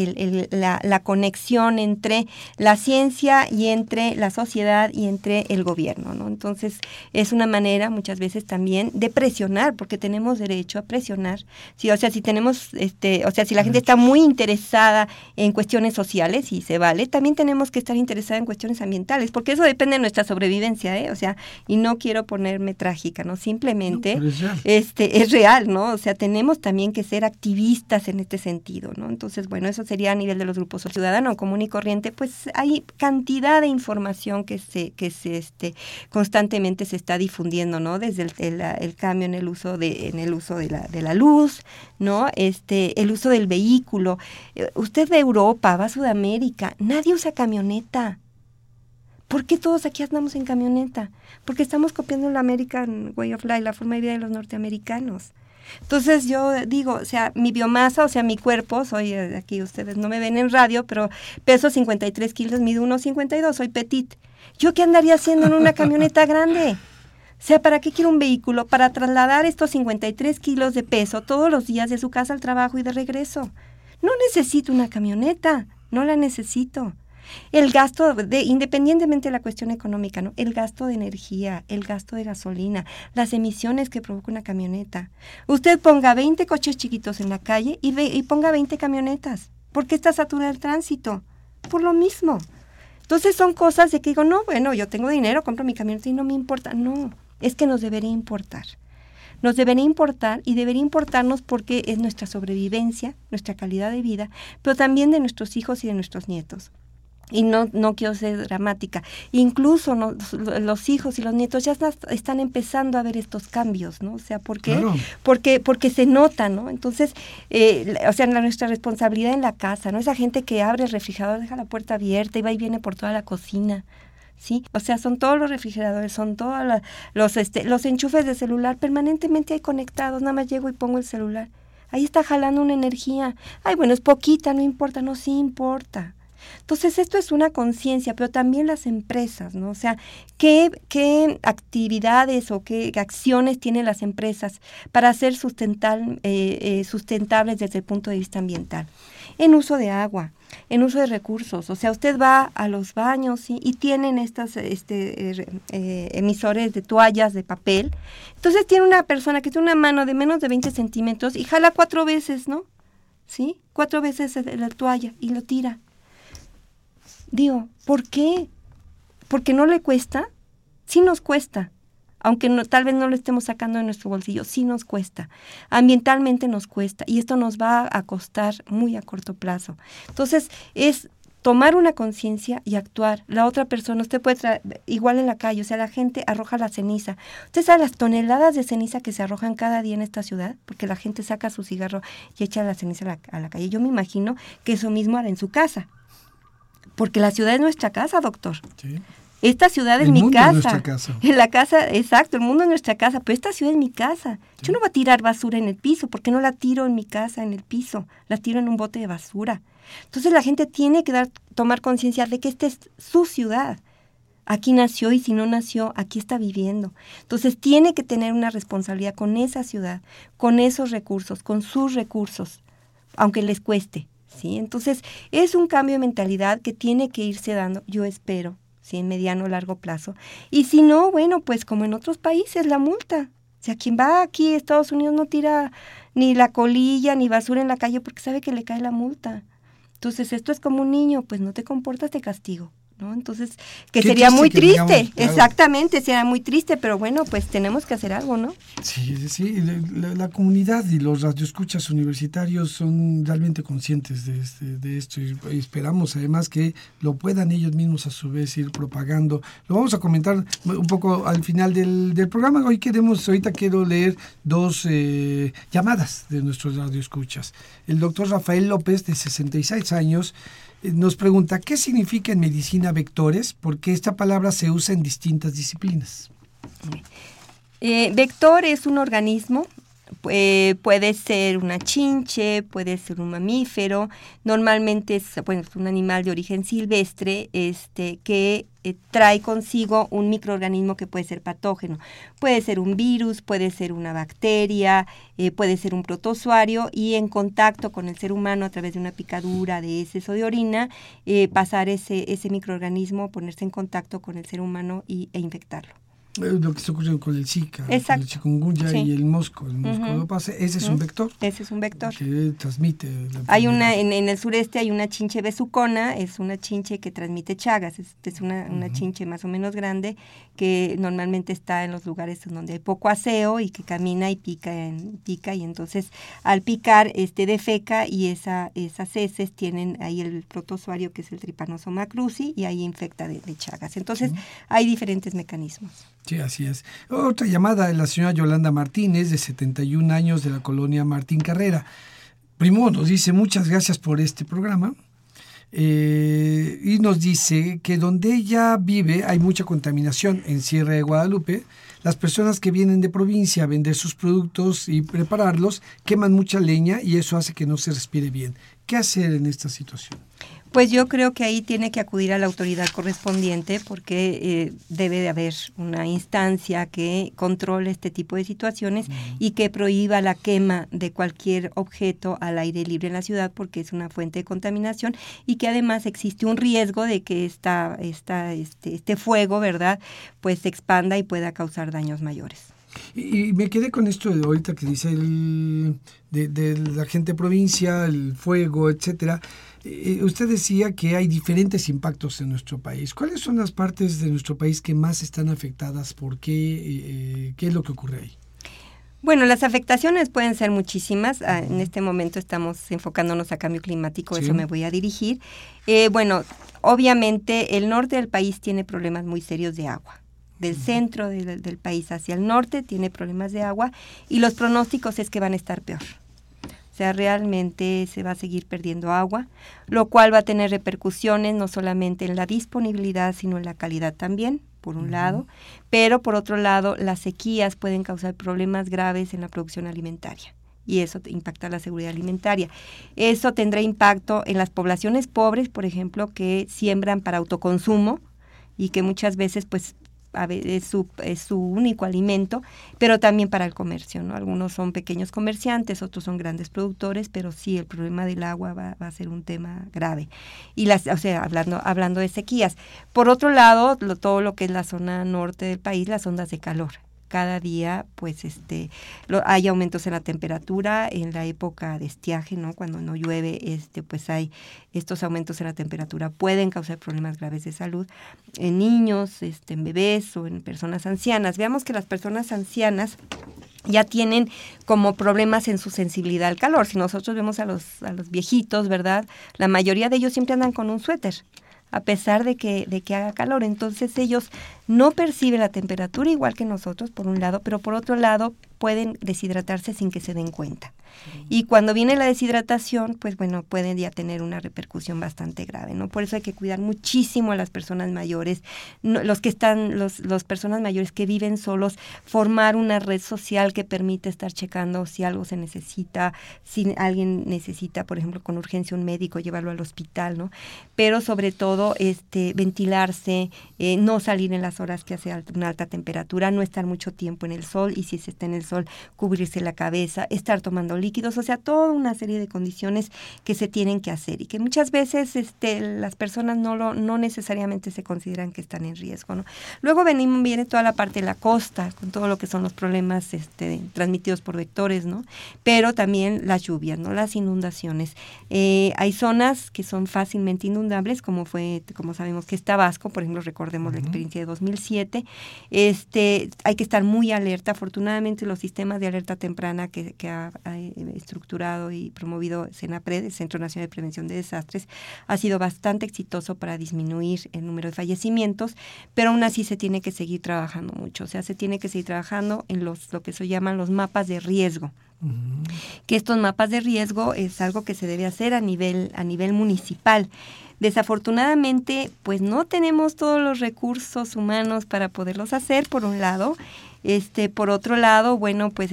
Speaker 3: la, conexión entre la ciencia y entre la sociedad y entre el gobierno, ¿no? Entonces, es una manera muchas veces también de presionar, porque tenemos derecho a presionar. Sí, o sea, si tenemos, este, o sea, si la gente está muy interesada en cuestiones sociales, y se vale, también tenemos que estar interesada en cuestiones ambientales, porque eso depende de nuestra sobrevivencia, ¿eh? O sea, y no quiero ponerme trágica, ¿no? Simplemente es este es real, ¿no? O sea, tenemos también que ser activistas en este sentido, ¿no? Entonces, bueno, eso sería a nivel de los grupos ciudadanos común y corriente, pues hay cantidad de información que se que se este constantemente se está difundiendo, ¿no? Desde el, el, cambio en el uso de en el uso de la de la luz, ¿no? Este el uso del vehículo. Eh, usted de Europa va a Sudamérica, nadie usa camioneta. ¿Por qué todos aquí andamos en camioneta? Porque estamos copiando la American Way of Life, la forma de vida de los norteamericanos. Entonces yo digo, o sea, mi biomasa, o sea, mi cuerpo, soy eh, aquí, ustedes no me ven en radio, pero peso 53 kilos, mido 1,52, soy petit. ¿Yo qué andaría haciendo en una camioneta grande? O sea, ¿para qué quiero un vehículo? Para trasladar estos 53 kilos de peso todos los días de su casa al trabajo y de regreso. No necesito una camioneta, no la necesito. El gasto, de, independientemente de la cuestión económica, ¿no? El gasto de energía, el gasto de gasolina, las emisiones que provoca una camioneta. Usted ponga 20 coches chiquitos en la calle y, ve, y ponga 20 camionetas. ¿Por qué está saturado el tránsito? Por lo mismo. Entonces son cosas de que digo, no, bueno, yo tengo dinero, compro mi camioneta y no me importa. No, es que nos debería importar. Nos debería importar y debería importarnos porque es nuestra sobrevivencia, nuestra calidad de vida, pero también de nuestros hijos y de nuestros nietos y no, no quiero ser dramática, incluso los hijos y los nietos ya están empezando a ver estos cambios, ¿no? O sea, ¿por qué? Porque, porque se nota, ¿no? Entonces, eh, o sea, nuestra responsabilidad en la casa, ¿no? Esa gente que abre el refrigerador, deja la puerta abierta y va y viene por toda la cocina, ¿sí? O sea, son todos los refrigeradores, son todos los, este, los enchufes de celular permanentemente ahí conectados, nada más llego y pongo el celular. Ahí está jalando una energía. Ay, bueno, es poquita, no importa, no, sí importa. Entonces, esto es una conciencia, pero también las empresas, ¿no? O sea, ¿qué, ¿qué, actividades o qué acciones tienen las empresas para ser eh, eh, sustentables desde el punto de vista ambiental? En uso de agua, en uso de recursos. O sea, usted va a los baños y tienen estas este, eh, emisores de toallas de papel. Entonces tiene una persona que tiene una mano de menos de 20 centímetros y jala cuatro veces, ¿no? ¿Sí? Cuatro veces la toalla y lo tira. Digo, ¿por qué? ¿Porque no le cuesta? Sí nos cuesta, aunque no, tal vez no lo estemos sacando de nuestro bolsillo, sí nos cuesta. Ambientalmente nos cuesta y esto nos va a costar muy a corto plazo. Entonces, es tomar una conciencia y actuar. La otra persona, usted puede traer, igual en la calle, o sea, la gente arroja la ceniza. ¿Usted sabe las toneladas de ceniza que se arrojan cada día en esta ciudad? Porque la gente saca su cigarro y echa la ceniza a la, a la calle. Yo me imagino que eso mismo hará en su casa. Porque la ciudad es nuestra casa, doctor. Sí. Esta ciudad es mi casa. Es nuestra casa. En la casa, exacto, el mundo es nuestra casa, pero esta ciudad es mi casa. Yo no voy a tirar basura en el piso, porque no la tiro en mi casa, en el piso, la tiro en un bote de basura. Entonces la gente tiene que dar, tomar conciencia de que esta es su ciudad. Aquí nació y si no nació, aquí está viviendo. Entonces tiene que tener una responsabilidad con esa ciudad, con esos recursos, con sus recursos, aunque les cueste. ¿Sí? Entonces, es un cambio de mentalidad que tiene que irse dando, yo espero, ¿sí? En mediano o largo plazo. Y si no, bueno, pues como en otros países, la multa. O sea, quien va aquí a Estados Unidos no tira ni la colilla ni basura en la calle porque sabe que le cae la multa. Entonces, esto es como un niño, pues no te comportas, de castigo. ¿No? Entonces, que sería muy triste, exactamente, sería muy triste, pero bueno, pues tenemos que hacer algo, ¿no?
Speaker 2: Sí, sí, la, comunidad y los radioescuchas universitarios son realmente conscientes de, este, de esto y, esperamos además que lo puedan ellos mismos a su vez ir propagando. Lo vamos a comentar un poco al final del, del programa. Hoy queremos, ahorita quiero leer dos eh, llamadas de nuestros radioescuchas. El doctor Rafael López, de 66 años, nos pregunta, ¿qué significa en medicina vectores? Porque esta palabra se usa en distintas disciplinas.
Speaker 3: Eh, vector es un organismo, puede ser una chinche, puede ser un mamífero, normalmente es, bueno, un animal de origen silvestre este, que eh, trae consigo un microorganismo que puede ser patógeno. Puede ser un virus, puede ser una bacteria, eh, puede ser un protozoario y en contacto con el ser humano a través de una picadura de heces o de orina, eh, pasar ese, ese microorganismo, ponerse en contacto con el ser humano y, e infectarlo.
Speaker 2: Lo que está ocurriendo con el Zika, el chikungunya y el mosco. El mosco pasa, ese es un vector.
Speaker 3: Ese es un vector.
Speaker 2: Que transmite.
Speaker 3: hay una, en, el sureste hay una chinche besucona, es una chinche que transmite chagas, es, es una, una chinche más o menos grande que normalmente está en los lugares donde hay poco aseo y que camina y pica, en, pica y entonces al picar este defeca y esa, esas heces tienen ahí el protozoario que es el Trypanosoma cruzi y ahí infecta de, chagas. Entonces hay diferentes mecanismos.
Speaker 2: Sí, así es. Otra llamada de la señora Yolanda Martínez, de 71 años, de la colonia Martín Carrera. Primo nos dice muchas gracias por este programa. Eh, y nos dice que donde ella vive hay mucha contaminación en Sierra de Guadalupe. Las personas que vienen de provincia a vender sus productos y prepararlos queman mucha leña y eso hace que no se respire bien. ¿Qué hacer en esta situación?
Speaker 3: Pues yo creo que ahí tiene que acudir a la autoridad correspondiente porque eh, debe de haber una instancia que controle este tipo de situaciones y que prohíba la quema de cualquier objeto al aire libre en la ciudad porque es una fuente de contaminación y que además existe un riesgo de que esta, esta, este, este fuego, ¿verdad?, pues se expanda y pueda causar daños mayores.
Speaker 2: Y, me quedé con esto de ahorita que dice el, de, de la gente provincia, el fuego, etcétera. Eh, usted decía que hay diferentes impactos en nuestro país. ¿Cuáles son las partes de nuestro país que más están afectadas? ¿Por qué? Eh, eh, ¿Qué es lo que ocurre ahí?
Speaker 3: Bueno, las afectaciones pueden ser muchísimas. Ah, en este momento estamos enfocándonos a cambio climático, eso me voy a dirigir. bueno, obviamente el norte del país tiene problemas muy serios de agua. Del centro del país hacia el norte tiene problemas de agua y los pronósticos es que van a estar peor sea, realmente se va a seguir perdiendo agua, lo cual va a tener repercusiones no solamente en la disponibilidad, sino en la calidad también, por un lado, pero por otro lado, las sequías pueden causar problemas graves en la producción alimentaria y eso impacta la seguridad alimentaria. Eso tendrá impacto en las poblaciones pobres, por ejemplo, que siembran para autoconsumo y que muchas veces pues es su, es su único alimento, pero también para el comercio, ¿no? Algunos son pequeños comerciantes, otros son grandes productores, pero sí, el problema del agua va, va a ser un tema grave. Y las, o sea, hablando, hablando de sequías. Por otro lado, todo lo que es la zona norte del país, las ondas de calor cada día pues este hay aumentos en la temperatura en la época de estiaje no cuando no llueve este pues hay estos aumentos en la temperatura pueden causar problemas graves de salud en niños este en bebés o en personas ancianas veamos que las personas ancianas ya tienen como problemas en su sensibilidad al calor. Si nosotros vemos a los, a los viejitos, ¿verdad? La mayoría de ellos siempre andan con un suéter a pesar de que, de que haga calor. Entonces ellos no perciben la temperatura igual que nosotros, por un lado, pero por otro lado pueden deshidratarse sin que se den cuenta. Y cuando viene la deshidratación, pues bueno, pueden ya tener una repercusión bastante grave, ¿no? Por eso hay que cuidar muchísimo a las personas mayores, los que están, los, los personas mayores que viven solos, formar una red social que permite estar checando si algo se necesita, si alguien necesita, por ejemplo, con urgencia un médico, llevarlo al hospital, ¿no? Pero sobre todo, este, ventilarse, eh, no salir en las horas que hace una alta temperatura, no estar mucho tiempo en el sol y si se está en el sol, cubrirse la cabeza, estar tomando líquidos, o sea, toda una serie de condiciones que se tienen que hacer y que muchas veces este, las personas no, lo, no necesariamente se consideran que están en riesgo. ¿no? Luego venimos, viene toda la parte de la costa, con todo lo que son los problemas este, transmitidos por vectores, ¿no? pero también las lluvias, ¿no? las inundaciones. Eh, hay zonas que son fácilmente inundables, como fue, como sabemos que es Tabasco, por ejemplo, recordemos la experiencia de 2007. Este, hay que estar muy alerta. Afortunadamente, los sistemas de alerta temprana que, ha, estructurado y promovido CENAPRED, el Centro Nacional de Prevención de Desastres, ha sido bastante exitoso para disminuir el número de fallecimientos, pero aún así se tiene que seguir trabajando mucho. O sea, se tiene que seguir trabajando en los, lo que se llaman los mapas de riesgo. Que estos mapas de riesgo es algo que se debe hacer a nivel, a nivel municipal. Desafortunadamente, pues no tenemos todos los recursos humanos para poderlos hacer, por un lado, este, por otro lado, bueno, pues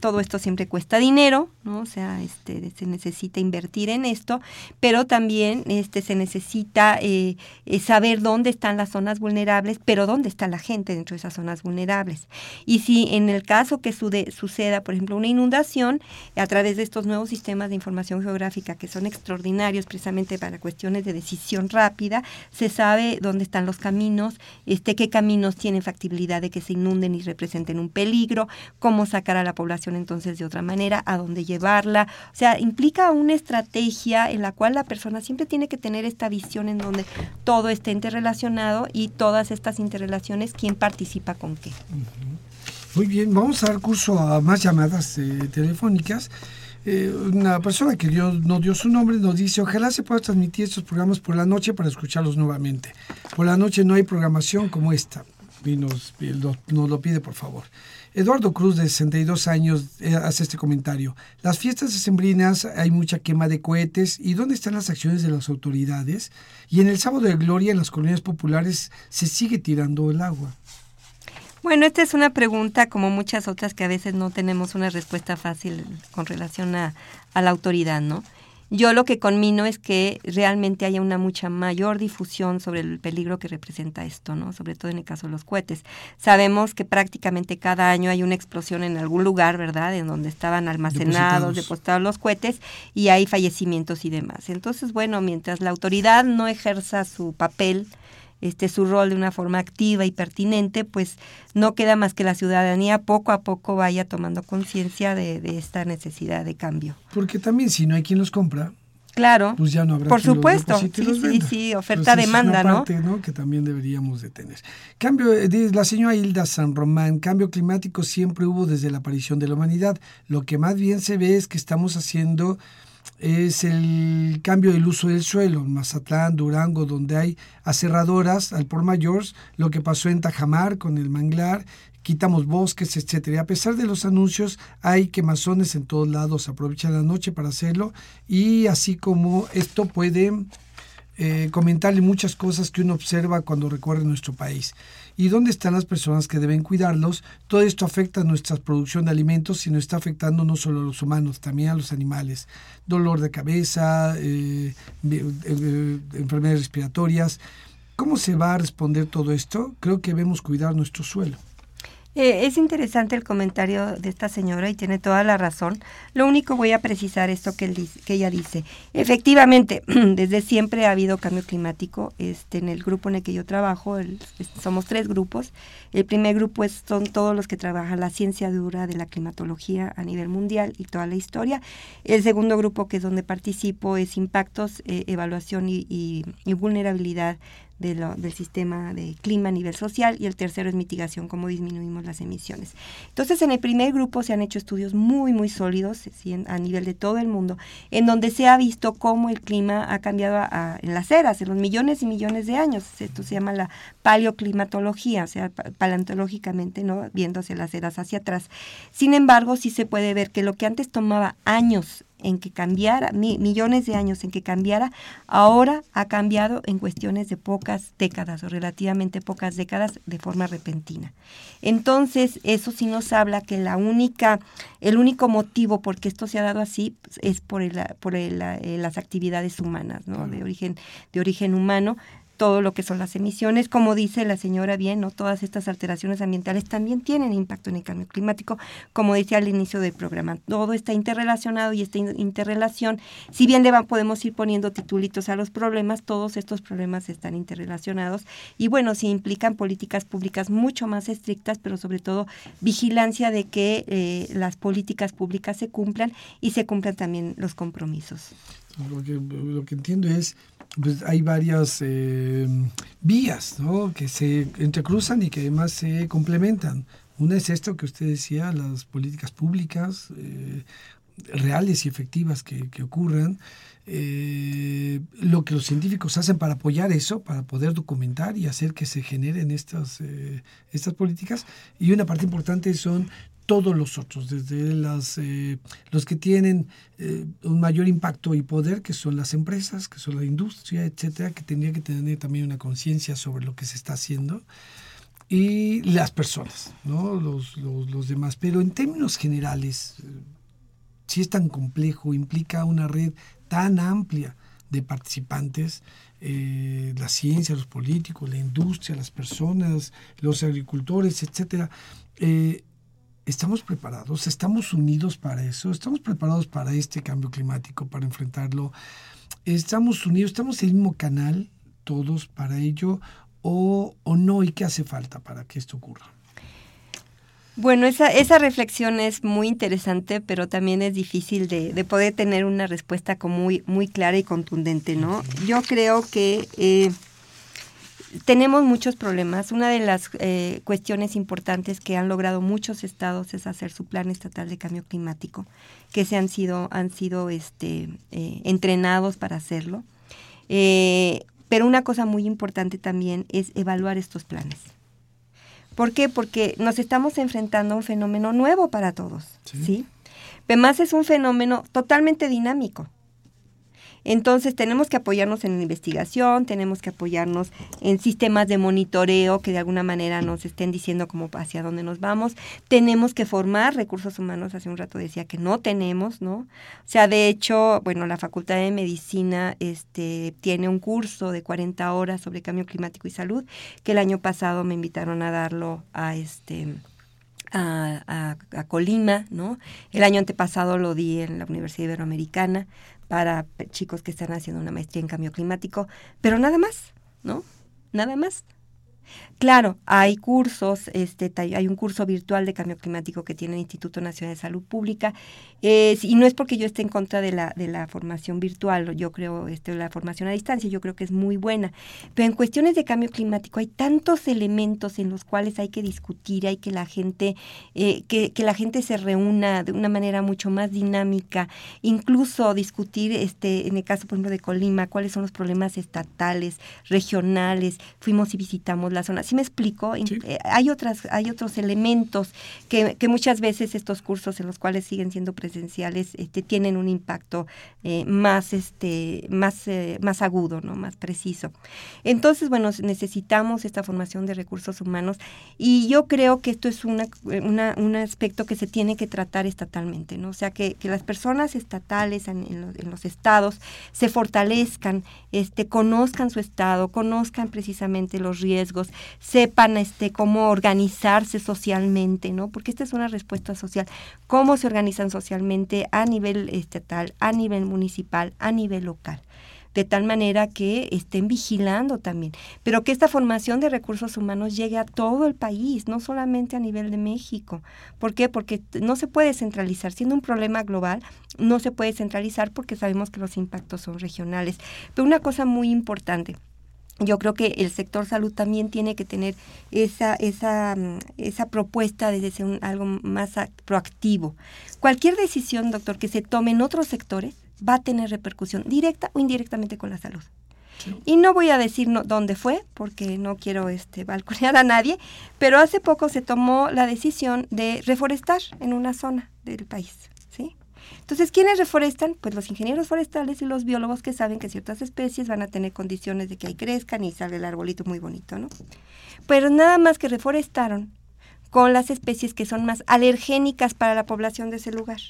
Speaker 3: todo esto siempre cuesta dinero, ¿no? O sea, este, se necesita invertir en esto, pero también este, se necesita eh, eh, saber dónde están las zonas vulnerables, pero dónde está la gente dentro de esas zonas vulnerables. Y si en el caso que suceda, por ejemplo, una inundación, a través de estos nuevos sistemas de información geográfica que son extraordinarios precisamente para cuestiones de decisión rápida, se sabe dónde están los caminos, este, qué caminos tienen factibilidad de que se inunden y representen un peligro, cómo sacar a la población entonces de otra manera, a dónde llevarla. O sea, implica una estrategia en la cual la persona siempre tiene que tener esta visión en donde todo esté interrelacionado y todas estas interrelaciones, quién participa con qué.
Speaker 2: Muy bien, vamos a dar curso a más llamadas eh, telefónicas. Eh, una persona que dio, no dio su nombre nos dice, ojalá se pueda transmitir estos programas por la noche para escucharlos nuevamente. Por la noche no hay programación como esta y nos, lo pide por favor. Eduardo Cruz, de 62 años, eh, hace este comentario. Las fiestas decembrinas hay mucha quema de cohetes. ¿Y dónde están las acciones de las autoridades? Y en el sábado de gloria, en las colonias populares, se sigue tirando el agua.
Speaker 3: Bueno, esta es una pregunta como muchas otras que a veces no tenemos una respuesta fácil con relación a, a la autoridad, ¿no? Yo lo que conmino es que realmente haya una mucha mayor difusión sobre el peligro que representa esto, ¿no? Sobre todo en el caso de los cohetes. Sabemos que prácticamente cada año hay una explosión en algún lugar, ¿verdad? En donde estaban almacenados, depositados, los cohetes y hay fallecimientos y demás. Entonces, bueno, mientras la autoridad no ejerza su papel este, su rol de una forma activa y pertinente, pues no queda más que la ciudadanía poco a poco vaya tomando conciencia de, esta necesidad de cambio.
Speaker 2: Porque también si no hay quien los compra,
Speaker 3: Claro.
Speaker 2: Pues ya no habrá
Speaker 3: Por supuesto. Sí, sí, sí, oferta-demanda, ¿no?
Speaker 2: Parte, ¿no? Que también deberíamos de tener. Cambio, eh, la señora Hilda San Román, cambio climático siempre hubo desde la aparición de la humanidad. Lo que más bien se ve es que estamos haciendo es el cambio del uso del suelo. En Mazatlán, Durango, donde hay aserradoras al por mayor, lo que pasó en Tajamar con el manglar, quitamos bosques, etcétera. A pesar de los anuncios, hay quemazones en todos lados, aprovechan la noche para hacerlo y así como esto puede eh, comentarle muchas cosas que uno observa cuando recorre nuestro país. ¿Y dónde están las personas que deben cuidarlos? Todo esto afecta a nuestra producción de alimentos, sino está afectando no solo a los humanos, también a los animales. Dolor de cabeza, eh, eh, enfermedades respiratorias. ¿Cómo se va a responder todo esto? Creo que debemos cuidar nuestro suelo.
Speaker 3: Eh, es interesante el comentario de esta señora y tiene toda la razón. Lo único voy a precisar esto que, que ella dice. Efectivamente, desde siempre ha habido cambio climático. Este, en el grupo en el que yo trabajo, somos tres grupos. El primer grupo son todos los que trabajan la ciencia dura de la climatología a nivel mundial y toda la historia. El segundo grupo, que es donde participo, es impactos, eh, evaluación y, y vulnerabilidad del sistema de clima a nivel social y el tercero es mitigación, cómo disminuimos las emisiones. Entonces, en el primer grupo se han hecho estudios muy, muy sólidos a nivel de todo el mundo, en donde se ha visto cómo el clima ha cambiado en las eras, en los millones y millones de años. Esto se llama la paleoclimatología, o sea, paleontológicamente, ¿no? viéndose las eras hacia atrás. Sin embargo, sí se puede ver que lo que antes tomaba años en que cambiara, millones de años en que cambiara, ahora ha cambiado en cuestiones de pocas décadas o relativamente pocas décadas de forma repentina. Entonces, eso sí nos habla que la única, el único motivo por qué esto se ha dado así es por, el, por el, eh, las actividades humanas, ¿no? de, origen, de origen humano, todo lo que son las emisiones. Como dice la señora bien, ¿no? todas estas alteraciones ambientales también tienen impacto en el cambio climático, como decía al inicio del programa. Todo está interrelacionado y esta interrelación, si bien le van, podemos ir poniendo titulitos a los problemas, todos estos problemas están interrelacionados y bueno, sí implican políticas públicas mucho más estrictas, pero sobre todo vigilancia de que eh, las políticas públicas se cumplan y se cumplan también los compromisos.
Speaker 2: Lo que, lo que entiendo es pues hay varias eh, vías ¿no? que se entrecruzan y que además se complementan. Una es esto que usted decía, las políticas públicas eh, reales y efectivas que, que ocurran, eh, lo que los científicos hacen para apoyar eso, para poder documentar y hacer que se generen estas, estas políticas. Y una parte importante son todos los otros, desde las, eh, los que tienen eh, un mayor impacto y poder, que son las empresas, que son la industria, etcétera, que tendría que tener también una conciencia sobre lo que se está haciendo, y las personas, ¿no? los, los, demás. Pero en términos generales, eh, si es tan complejo, implica una red tan amplia de participantes, la ciencia, los políticos, la industria, las personas, los agricultores, etcétera. ¿Estamos preparados? ¿Estamos unidos para eso? ¿Estamos preparados para este cambio climático, para enfrentarlo? ¿Estamos unidos? ¿Estamos en el mismo canal todos para ello o, no? ¿Y qué hace falta para que esto ocurra?
Speaker 3: Bueno, esa, esa reflexión es muy interesante, pero también es difícil de, poder tener una respuesta como muy, muy clara y contundente, ¿no? Yo creo que eh, tenemos muchos problemas. Una de las eh, cuestiones importantes que han logrado muchos estados es hacer su plan estatal de cambio climático, que se han sido, han sido este, eh, entrenados para hacerlo. Eh, pero una cosa muy importante también es evaluar estos planes. ¿Por qué? Porque nos estamos enfrentando a un fenómeno nuevo para todos, ¿sí? ¿sí? Además es un fenómeno totalmente dinámico. Entonces tenemos que apoyarnos en la investigación, tenemos que apoyarnos en sistemas de monitoreo que de alguna manera nos estén diciendo cómo hacia dónde nos vamos. Tenemos que formar recursos humanos, hace un rato decía que no tenemos, ¿no? O sea, de hecho, bueno, la Facultad de Medicina este, tiene un curso de 40 horas sobre cambio climático y salud, que el año pasado me invitaron a darlo a este... A, a, Colima, ¿no? El año antepasado lo di en la Universidad Iberoamericana para chicos que están haciendo una maestría en cambio climático, pero nada más, ¿no? Nada más. Claro, hay cursos, este, hay un curso virtual de cambio climático que tiene el Instituto Nacional de Salud Pública, y no es porque yo esté en contra de la, de la formación virtual, yo creo, este, la formación a distancia, yo creo que es muy buena, pero en cuestiones de cambio climático hay tantos elementos en los cuales hay que discutir, hay que la gente, eh, que, que, la gente se reúna de una manera mucho más dinámica, incluso discutir, este, en el caso, por ejemplo, de Colima, cuáles son los problemas estatales, regionales, fuimos y visitamos la zona. ¿Sí me explico? Eh, hay, otras, hay otros elementos que, que, muchas veces estos cursos en los cuales siguen siendo presenciales este, tienen un impacto eh, más, este, más, eh, más agudo, ¿no? más preciso. Entonces, bueno, necesitamos esta formación de recursos humanos y yo creo que esto es una, un aspecto que se tiene que tratar estatalmente, ¿no? o sea, que, que las personas estatales en, los estados se fortalezcan, este, conozcan su estado, conozcan precisamente los riesgos, sepan este, cómo organizarse socialmente, ¿no? Porque esta es una respuesta social. Cómo se organizan socialmente a nivel estatal, a nivel municipal, a nivel local de tal manera que estén vigilando también, pero que esta formación de recursos humanos llegue a todo el país, no solamente a nivel de México. ¿Por qué? Porque no se puede centralizar, siendo un problema global, no se puede centralizar porque sabemos que los impactos son regionales. Pero una cosa muy importante, yo creo que el sector salud también tiene que tener esa, esa, mm, esa propuesta de ser algo más proactivo. Cualquier decisión, doctor, que se tome en otros sectores va a tener repercusión directa o indirectamente con la salud. Y no voy a decir dónde fue, porque no quiero este, balconear a nadie, pero hace poco se tomó la decisión de reforestar en una zona del país. Entonces, ¿quiénes reforestan? Pues los ingenieros forestales y los biólogos que saben que ciertas especies van a tener condiciones de que ahí crezcan y sale el arbolito muy bonito, ¿no? Pero nada más que reforestaron con las especies que son más alergénicas para la población de ese lugar.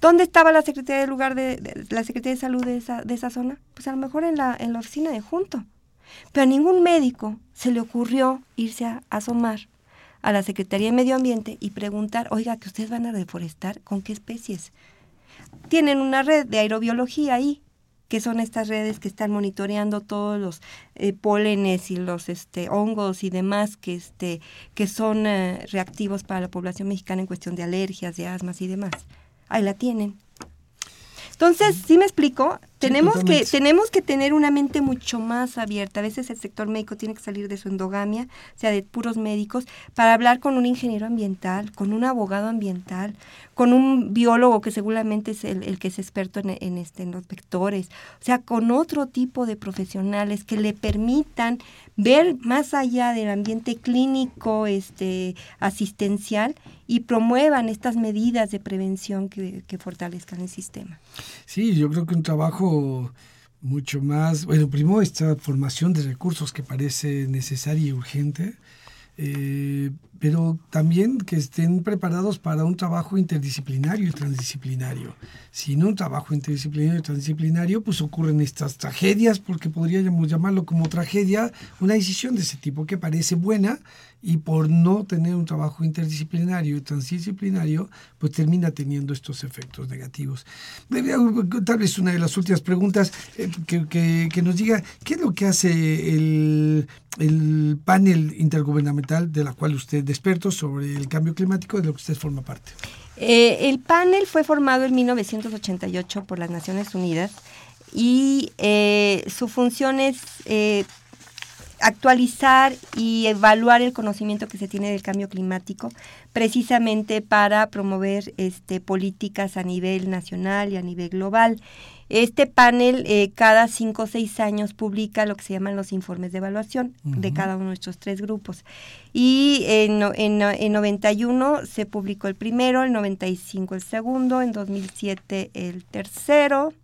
Speaker 3: ¿Dónde estaba la Secretaría de lugar de, la Secretaría de Salud de esa, de esa zona? Pues a lo mejor en la, en la oficina de junto. Pero a ningún médico se le ocurrió irse a asomar a la Secretaría de Medio Ambiente y preguntar, oiga, que ustedes van a deforestar, ¿con qué especies? Tienen una red de aerobiología ahí, que son estas redes que están monitoreando todos los eh, pólenes y los este, hongos y demás que, este, que son eh, reactivos para la población mexicana en cuestión de alergias, de asmas y demás. Ahí la tienen. Entonces, ¿sí me explico? Tenemos, que, tenemos que tener una mente mucho más abierta. A veces el sector médico tiene que salir de su endogamia, o sea, de puros médicos, para hablar con un ingeniero ambiental, con un abogado ambiental, con un biólogo que seguramente es el, que es experto en, este, en los vectores, o sea, con otro tipo de profesionales que le permitan ver más allá del ambiente clínico, este, asistencial y promuevan estas medidas de prevención que, que fortalezcan el sistema.
Speaker 2: Sí, yo creo que un trabajo mucho más, bueno, primero esta formación de recursos que parece necesaria y urgente, eh, pero también que estén preparados para un trabajo interdisciplinario y transdisciplinario. Sin un trabajo interdisciplinario y transdisciplinario, pues ocurren estas tragedias, porque podríamos llamarlo como tragedia, una decisión de ese tipo que parece buena y por no tener un trabajo interdisciplinario y transdisciplinario, pues termina teniendo estos efectos negativos. Tal vez una de las últimas preguntas eh, que, que, nos diga, ¿qué es lo que hace el, el panel intergubernamental de la cual usted es experto sobre el cambio climático de lo que usted forma parte?
Speaker 3: Eh, el panel fue formado en 1988 por las Naciones Unidas y eh, su función es actualizar y evaluar el conocimiento que se tiene del cambio climático, precisamente para promover este, políticas a nivel nacional y a nivel global. Este panel eh, cada cinco o seis años publica lo que se llaman los informes de evaluación de cada uno de estos tres grupos. Y en, en, en 91 se publicó el primero, en 95 el segundo, en 2007 el tercero,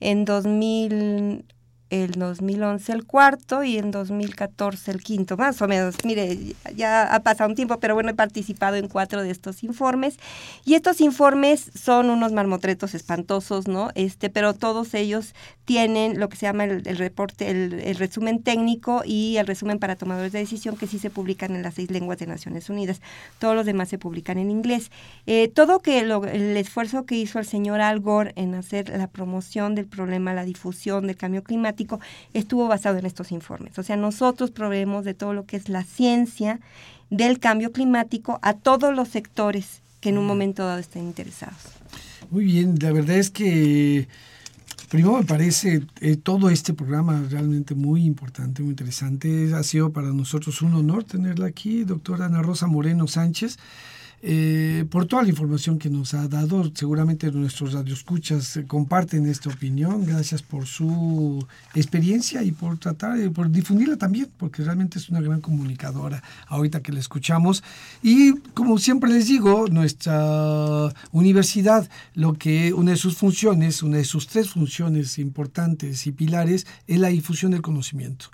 Speaker 3: en 2000 el 2011 el cuarto y en 2014 el quinto, más o menos. Mire, ya ha pasado un tiempo, pero bueno, he participado en cuatro de estos informes y estos informes son unos marmotretos espantosos, ¿no? Este, pero todos ellos tienen lo que se llama el, reporte, el, resumen técnico y el resumen para tomadores de decisión que sí se publican en las seis lenguas de Naciones Unidas. Todos los demás se publican en inglés. Eh, todo que el esfuerzo que hizo el señor Al Gore en hacer la promoción del problema, la difusión del cambio climático, estuvo basado en estos informes. O sea, nosotros proveemos de todo lo que es la ciencia del cambio climático a todos los sectores que en un momento dado estén interesados.
Speaker 2: Muy bien, la verdad es que primero me parece eh, todo este programa realmente muy importante, muy interesante. Ha sido para nosotros un honor tenerla aquí, doctora Ana Rosa Moreno Sánchez. Eh, por toda la información que nos ha dado. Seguramente nuestros radioescuchas eh, comparten esta opinión. Gracias por su experiencia y por tratar, eh, por difundirla también, porque realmente es una gran comunicadora ahorita que la escuchamos. Y como siempre les digo, nuestra universidad, lo que una de sus funciones, una de sus tres funciones importantes y pilares, es la difusión del conocimiento.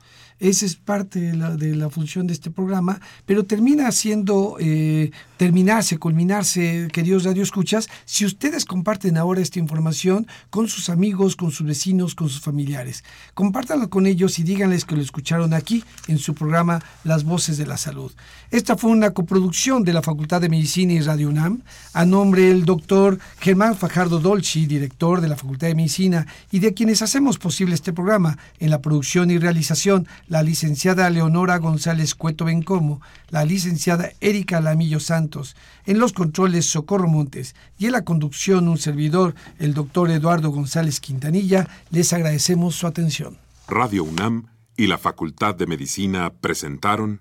Speaker 2: Esa es parte de la, de la función de este programa, pero termina siendo, eh, terminarse, culminarse, queridos radioescuchas, si ustedes comparten ahora esta información con sus amigos, con sus vecinos, con sus familiares. Compártanlo con ellos y díganles que lo escucharon aquí en su programa Las Voces de la Salud. Esta fue una coproducción de la Facultad de Medicina y Radio UNAM, a nombre del doctor Germán Fajardo Dolci, director de la Facultad de Medicina, y de quienes hacemos posible este programa en la producción y realización la licenciada Leonora González Cueto Bencomo, la licenciada Erika Lamillo Santos, en los controles Socorro Montes y en la conducción un servidor, el doctor Eduardo González Quintanilla, les agradecemos su atención.
Speaker 1: Radio UNAM y la Facultad de Medicina presentaron